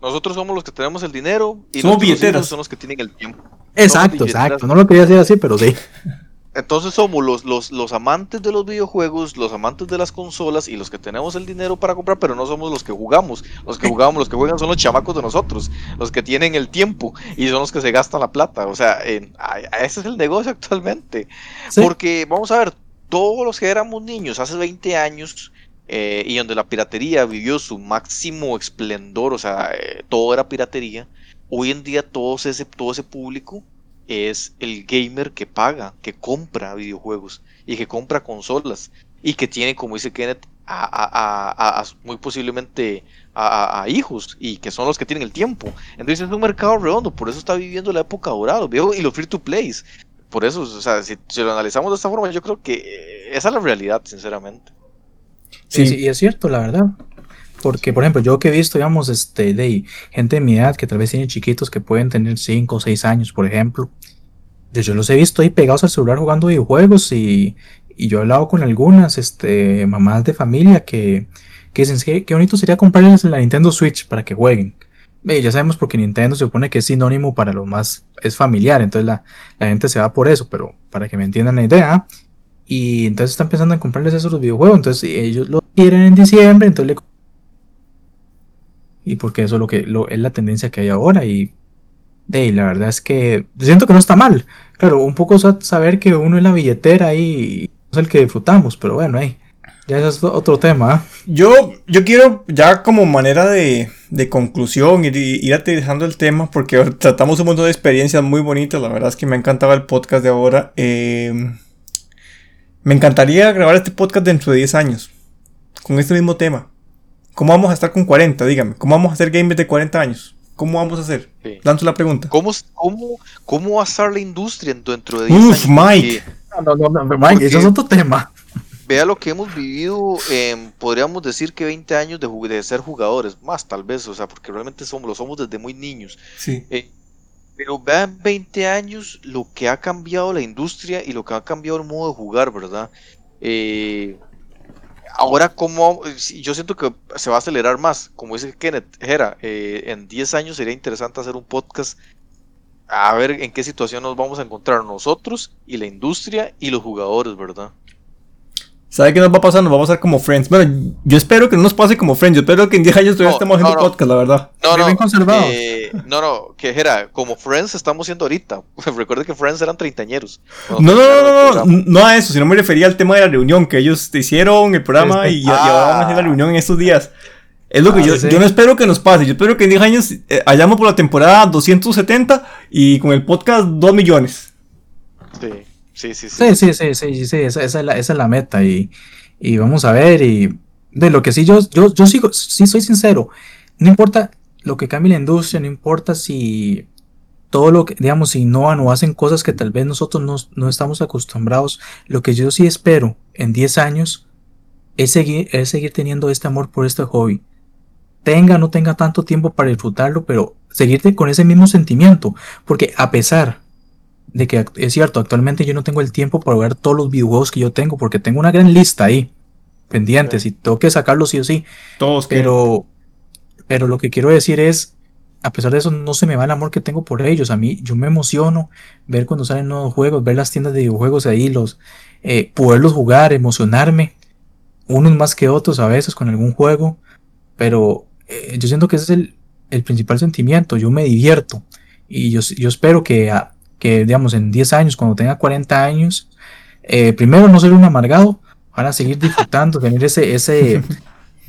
[SPEAKER 2] Nosotros somos los que tenemos el dinero y
[SPEAKER 3] Somos
[SPEAKER 2] nuestros
[SPEAKER 3] billeteras.
[SPEAKER 2] hijos son los que tienen el tiempo.
[SPEAKER 4] Exacto, exacto. No lo quería decir así, pero sí.
[SPEAKER 2] Entonces somos los, los, los amantes de los videojuegos, los amantes de las consolas y los que tenemos el dinero para comprar, pero no somos los que jugamos. Los que jugamos, los que juegan son los chamacos de nosotros, los que tienen el tiempo y son los que se gastan la plata. O sea, ese es el negocio actualmente.
[SPEAKER 4] Sí.
[SPEAKER 2] Porque vamos a ver, todos los que éramos niños hace 20 años eh, y donde la piratería vivió su máximo esplendor, o sea, eh, todo era piratería, hoy en día todo ese, todo ese público es el gamer que paga, que compra videojuegos y que compra consolas y que tiene, como dice Kenneth, a, muy posiblemente a, hijos y que son los que tienen el tiempo. Entonces es un mercado redondo, por eso está viviendo la época dorada, videojuegos y los free to plays. Por eso, o sea, si, lo analizamos de esta forma, yo creo que esa es la realidad, sinceramente.
[SPEAKER 4] Sí,
[SPEAKER 3] Sí.
[SPEAKER 4] y es cierto, la verdad. Porque, por ejemplo, yo que he visto, digamos, este, de gente de mi edad que tal vez tienen chiquitos que pueden tener 5 o 6 años, por ejemplo. Yo, los he visto ahí pegados al celular jugando videojuegos y, y yo he hablado con algunas este, mamás de familia que, que dicen qué bonito sería comprarles la Nintendo Switch para que jueguen. Eh, ya sabemos porque Nintendo se supone que es sinónimo para lo más, es familiar, entonces la, la gente se va por eso, pero para que me entiendan la idea. Y entonces están pensando en comprarles esos videojuegos. Entonces ellos lo quieren en diciembre. Entonces le... Y porque eso es lo que lo, es la tendencia que hay ahora. Y la verdad es que siento que no está mal. Claro, un poco sa- saber que uno es la billetera ahí es el que disfrutamos. Pero bueno, ahí. Ya es otro tema. ¿ah?
[SPEAKER 3] Yo, yo quiero ya como manera de, de conclusión ir, ir aterrizando el tema porque tratamos un montón de experiencias muy bonitas. La verdad es que me encantaba el podcast de ahora. Eh, me encantaría grabar este podcast dentro de 10 años con este mismo tema. ¿Cómo vamos a estar con 40? Dígame. ¿Cómo vamos a hacer gamers de 40 años? ¿Cómo vamos a hacer?
[SPEAKER 2] Sí.
[SPEAKER 3] Lanzo la pregunta.
[SPEAKER 2] ¿Cómo, cómo, ¿Cómo va a estar la industria en- dentro de 10
[SPEAKER 3] Uf,
[SPEAKER 2] años?
[SPEAKER 3] Mike.
[SPEAKER 4] No, no, no, no, Mike, eso es otro tema.
[SPEAKER 2] Vea lo que hemos vivido, podríamos decir que 20 años de, de ser jugadores, más tal vez, o sea, porque realmente somos, lo somos desde muy niños.
[SPEAKER 3] Sí.
[SPEAKER 2] Pero vean 20 años lo que ha cambiado la industria y lo que ha cambiado el modo de jugar, ¿verdad? Eh, ahora, como yo siento que se va a acelerar más, como dice Kenneth, Jera, eh, en 10 años sería interesante hacer un podcast a ver en qué situación nos vamos a encontrar nosotros y la industria y los jugadores, ¿verdad?
[SPEAKER 3] ¿Sabe qué nos va a pasar? Nos vamos a hacer como Friends. Bueno, yo espero que no nos pase como Friends. Yo espero que en 10 años todavía
[SPEAKER 2] No,
[SPEAKER 3] estemos
[SPEAKER 2] no,
[SPEAKER 3] haciendo
[SPEAKER 2] no.
[SPEAKER 3] podcast, la verdad.
[SPEAKER 2] No, no,
[SPEAKER 4] Bien conservados.
[SPEAKER 2] eh, no, no, que era como Friends estamos siendo ahorita. Recuerde que Friends eran treintañeros.
[SPEAKER 3] No, no, no, no, no, no a eso, sino me refería al tema de la reunión, que ellos te hicieron el programa y,
[SPEAKER 4] sí.
[SPEAKER 3] y ahora van a hacer la
[SPEAKER 2] Ah.
[SPEAKER 3] reunión en estos días. Es lo que
[SPEAKER 4] Ah,
[SPEAKER 3] yo,
[SPEAKER 4] sí.
[SPEAKER 3] yo no espero que nos pase. Yo espero que en 10 años eh, hayamos por la temporada 270 y con el podcast 2 millones.
[SPEAKER 2] Sí, sí, sí. sí.
[SPEAKER 4] Sí, sí, sí, sí, esa, esa es la, esa es la meta y, y vamos a ver y de lo que sí yo, yo, yo sigo, sí soy sincero, no importa lo que cambie la industria, no importa si todo lo que, digamos, innovan o hacen cosas que tal vez nosotros no, no estamos acostumbrados, lo que yo sí espero en 10 años es seguir, es seguir teniendo este amor por este hobby. Tenga no tenga tanto tiempo para disfrutarlo, pero seguirte con ese mismo sentimiento, porque a pesar de que es cierto, actualmente yo no tengo el tiempo para ver todos los videojuegos que yo tengo, porque tengo una gran lista ahí, pendientes, y tengo que sacarlos sí o sí,
[SPEAKER 3] Todos que-
[SPEAKER 4] pero, pero lo que quiero decir es, a pesar de eso, no se me va el amor que tengo por ellos. A mí, yo me emociono ver cuando salen nuevos juegos, ver las tiendas de videojuegos ahí, los, eh, poderlos jugar, emocionarme, unos más que otros a veces con algún juego, pero eh, yo siento que ese es el, el principal sentimiento. Yo me divierto y yo, yo espero que, a- que, digamos, en 10 años, cuando tenga 40 años, eh, primero no ser un amargado, van a seguir disfrutando, tener ese, ese,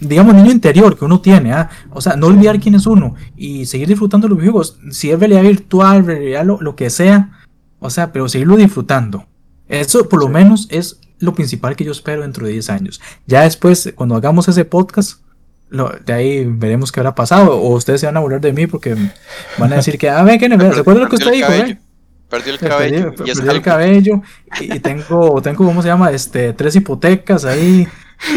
[SPEAKER 4] digamos, niño interior que uno tiene, ¿ah? o sea, no olvidar quién es uno y seguir disfrutando los videojuegos, si es realidad virtual, realidad lo, lo que sea, o sea, pero seguirlo disfrutando. Eso por lo menos es lo principal que yo espero dentro de 10 años. Ya después, cuando hagamos ese podcast, lo, de ahí veremos qué habrá pasado. O ustedes se van a burlar de mí porque van a decir que, ah, ve, que ¿se lo que usted dijo? eh?
[SPEAKER 2] Perdió el
[SPEAKER 4] Perdí,
[SPEAKER 2] cabello.
[SPEAKER 4] perdí
[SPEAKER 2] y es
[SPEAKER 4] el cabello y, tengo, tengo, ¿cómo se llama? Este, tres hipotecas ahí,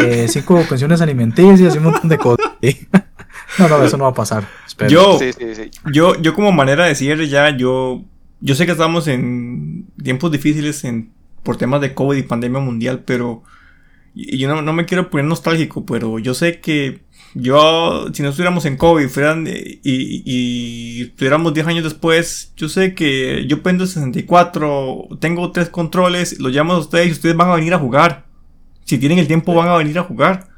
[SPEAKER 4] eh, cinco pensiones alimenticias y un montón de cosas. no, no, eso no va a pasar. Espero.
[SPEAKER 3] Yo,
[SPEAKER 2] Sí, sí, sí.
[SPEAKER 3] yo, yo como manera de cierre ya, yo, yo sé que estamos en tiempos difíciles en, por temas de COVID y pandemia mundial, pero y y yo no, no me quiero poner nostálgico, pero yo sé que yo, si no estuviéramos en COVID fueran, eh, y, y estuviéramos 10 años después, yo sé que yo pendo 64, tengo tres controles, los llamo a ustedes y ustedes van a venir a jugar. Si tienen el tiempo van a venir a jugar.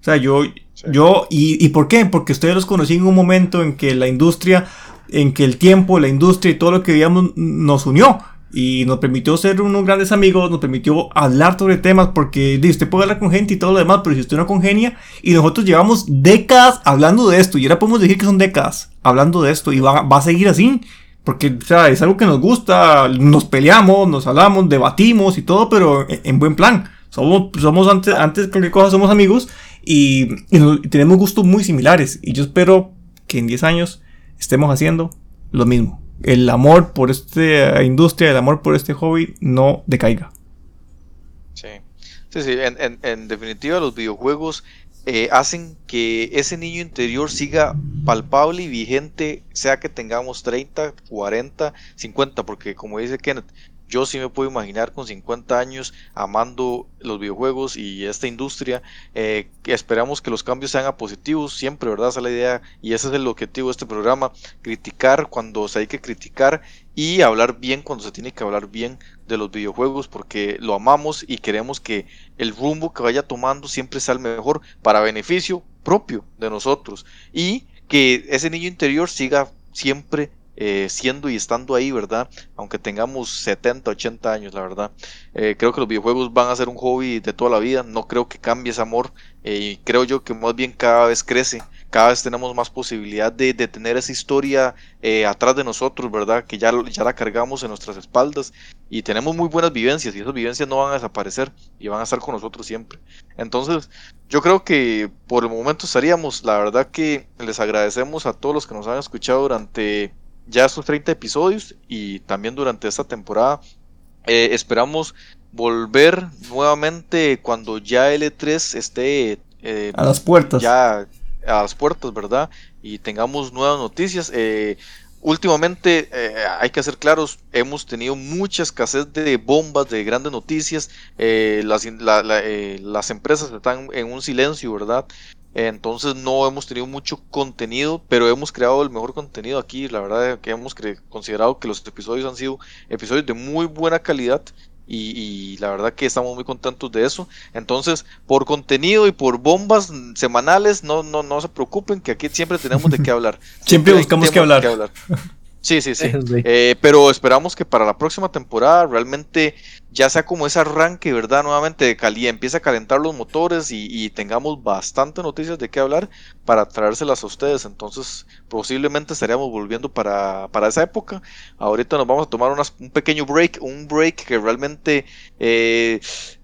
[SPEAKER 3] O sea, yo, yo, y, ¿y por qué? Porque ustedes los conocí en un momento en que la industria, en que el tiempo, la industria y todo lo que veíamos nos unió. Y nos permitió ser unos grandes amigos, nos permitió hablar sobre temas, porque usted puede hablar con gente y todo lo demás, pero si usted no congenia, y nosotros llevamos décadas hablando de esto, y ahora podemos decir que son décadas hablando de esto, y va, va a seguir así, porque o sea, es algo que nos gusta, nos peleamos, nos hablamos, debatimos y todo, pero en, en buen plan. Somos, somos antes, antes cualquier cosa, somos amigos, y, y nos- y tenemos gustos muy similares, y yo espero que en 10 años estemos haciendo lo mismo. El amor por esta industria, el amor por este hobby no decaiga.
[SPEAKER 2] Sí, sí, sí, en definitiva los videojuegos eh, hacen que ese niño interior siga palpable y vigente, sea que tengamos 30, 40, 50, porque como dice Kenneth, yo sí me puedo imaginar con 50 años amando los videojuegos y esta industria, eh, esperamos que los cambios sean a positivos, siempre, ¿verdad? Esa es la idea y ese es el objetivo de este programa, criticar cuando se hay que criticar y hablar bien cuando se tiene que hablar bien de los videojuegos porque lo amamos y queremos que el rumbo que vaya tomando siempre sea el mejor para beneficio propio de nosotros y que ese niño interior siga siempre eh, siendo y estando ahí, ¿verdad? Aunque tengamos 70, 80 años, la verdad. Eh, creo que los videojuegos van a ser un hobby de toda la vida, no creo que cambie ese amor eh, y creo yo que más bien cada vez crece, cada vez tenemos más posibilidad de, de tener esa historia eh, atrás de nosotros, ¿verdad? Que ya, ya la cargamos en nuestras espaldas y tenemos muy buenas vivencias y esas vivencias no van a desaparecer y van a estar con nosotros siempre. Entonces, yo creo que por el momento estaríamos, la verdad que les agradecemos a todos los que nos han escuchado durante ya estos 30 episodios y también durante esta temporada. Eh, esperamos volver nuevamente cuando ya L3 esté eh,
[SPEAKER 3] A las puertas.
[SPEAKER 2] ya a las puertas, ¿verdad? Y tengamos nuevas noticias. Eh, últimamente, eh, hay que ser claros, hemos tenido mucha escasez de bombas, de grandes noticias. eh, las, la- la, eh, las empresas están en un silencio, ¿verdad? Entonces no hemos tenido mucho contenido, pero hemos creado el mejor contenido aquí. La verdad es que hemos considerado que los episodios han sido episodios de muy buena calidad y, y la verdad que estamos muy contentos de eso. Entonces, por contenido y por bombas semanales, no, no, no se preocupen que aquí siempre tenemos de qué hablar.
[SPEAKER 3] Siempre buscamos qué
[SPEAKER 2] de
[SPEAKER 3] hablar.
[SPEAKER 2] Sí, sí, sí.
[SPEAKER 4] Sí.
[SPEAKER 2] Eh, pero esperamos que para la próxima temporada realmente ya sea como ese arranque, ¿verdad? Nuevamente de cali empieza a calentar los motores y, y tengamos bastante noticias de qué hablar para traérselas a ustedes. Entonces, posiblemente estaríamos volviendo para, para esa época. Ahorita nos vamos a tomar unas- un pequeño break, un break que realmente eh,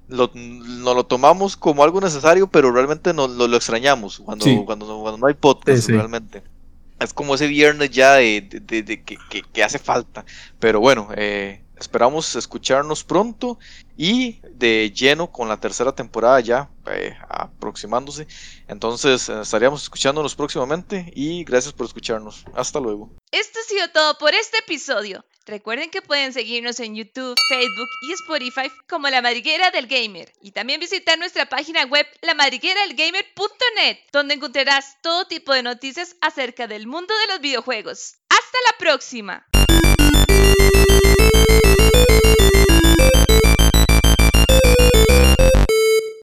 [SPEAKER 2] lo, nos lo tomamos como algo necesario, pero realmente no, lo, lo extrañamos cuando,
[SPEAKER 3] Sí.
[SPEAKER 2] cuando, cuando no hay podcast,
[SPEAKER 4] sí.
[SPEAKER 2] realmente. Es como ese viernes ya de, de- que hace falta. Pero bueno, eh, esperamos escucharnos pronto y de lleno con la tercera temporada ya eh, aproximándose. Entonces eh, estaríamos escuchándonos próximamente y gracias por escucharnos. Hasta luego.
[SPEAKER 1] Esto ha sido todo por este episodio. Recuerden que pueden seguirnos en YouTube, Facebook y Spotify como La Madriguera del Gamer y también visitar nuestra página web lamadrigueradelgamer.net donde encontrarás todo tipo de noticias acerca del mundo de los videojuegos. ¡Hasta la próxima!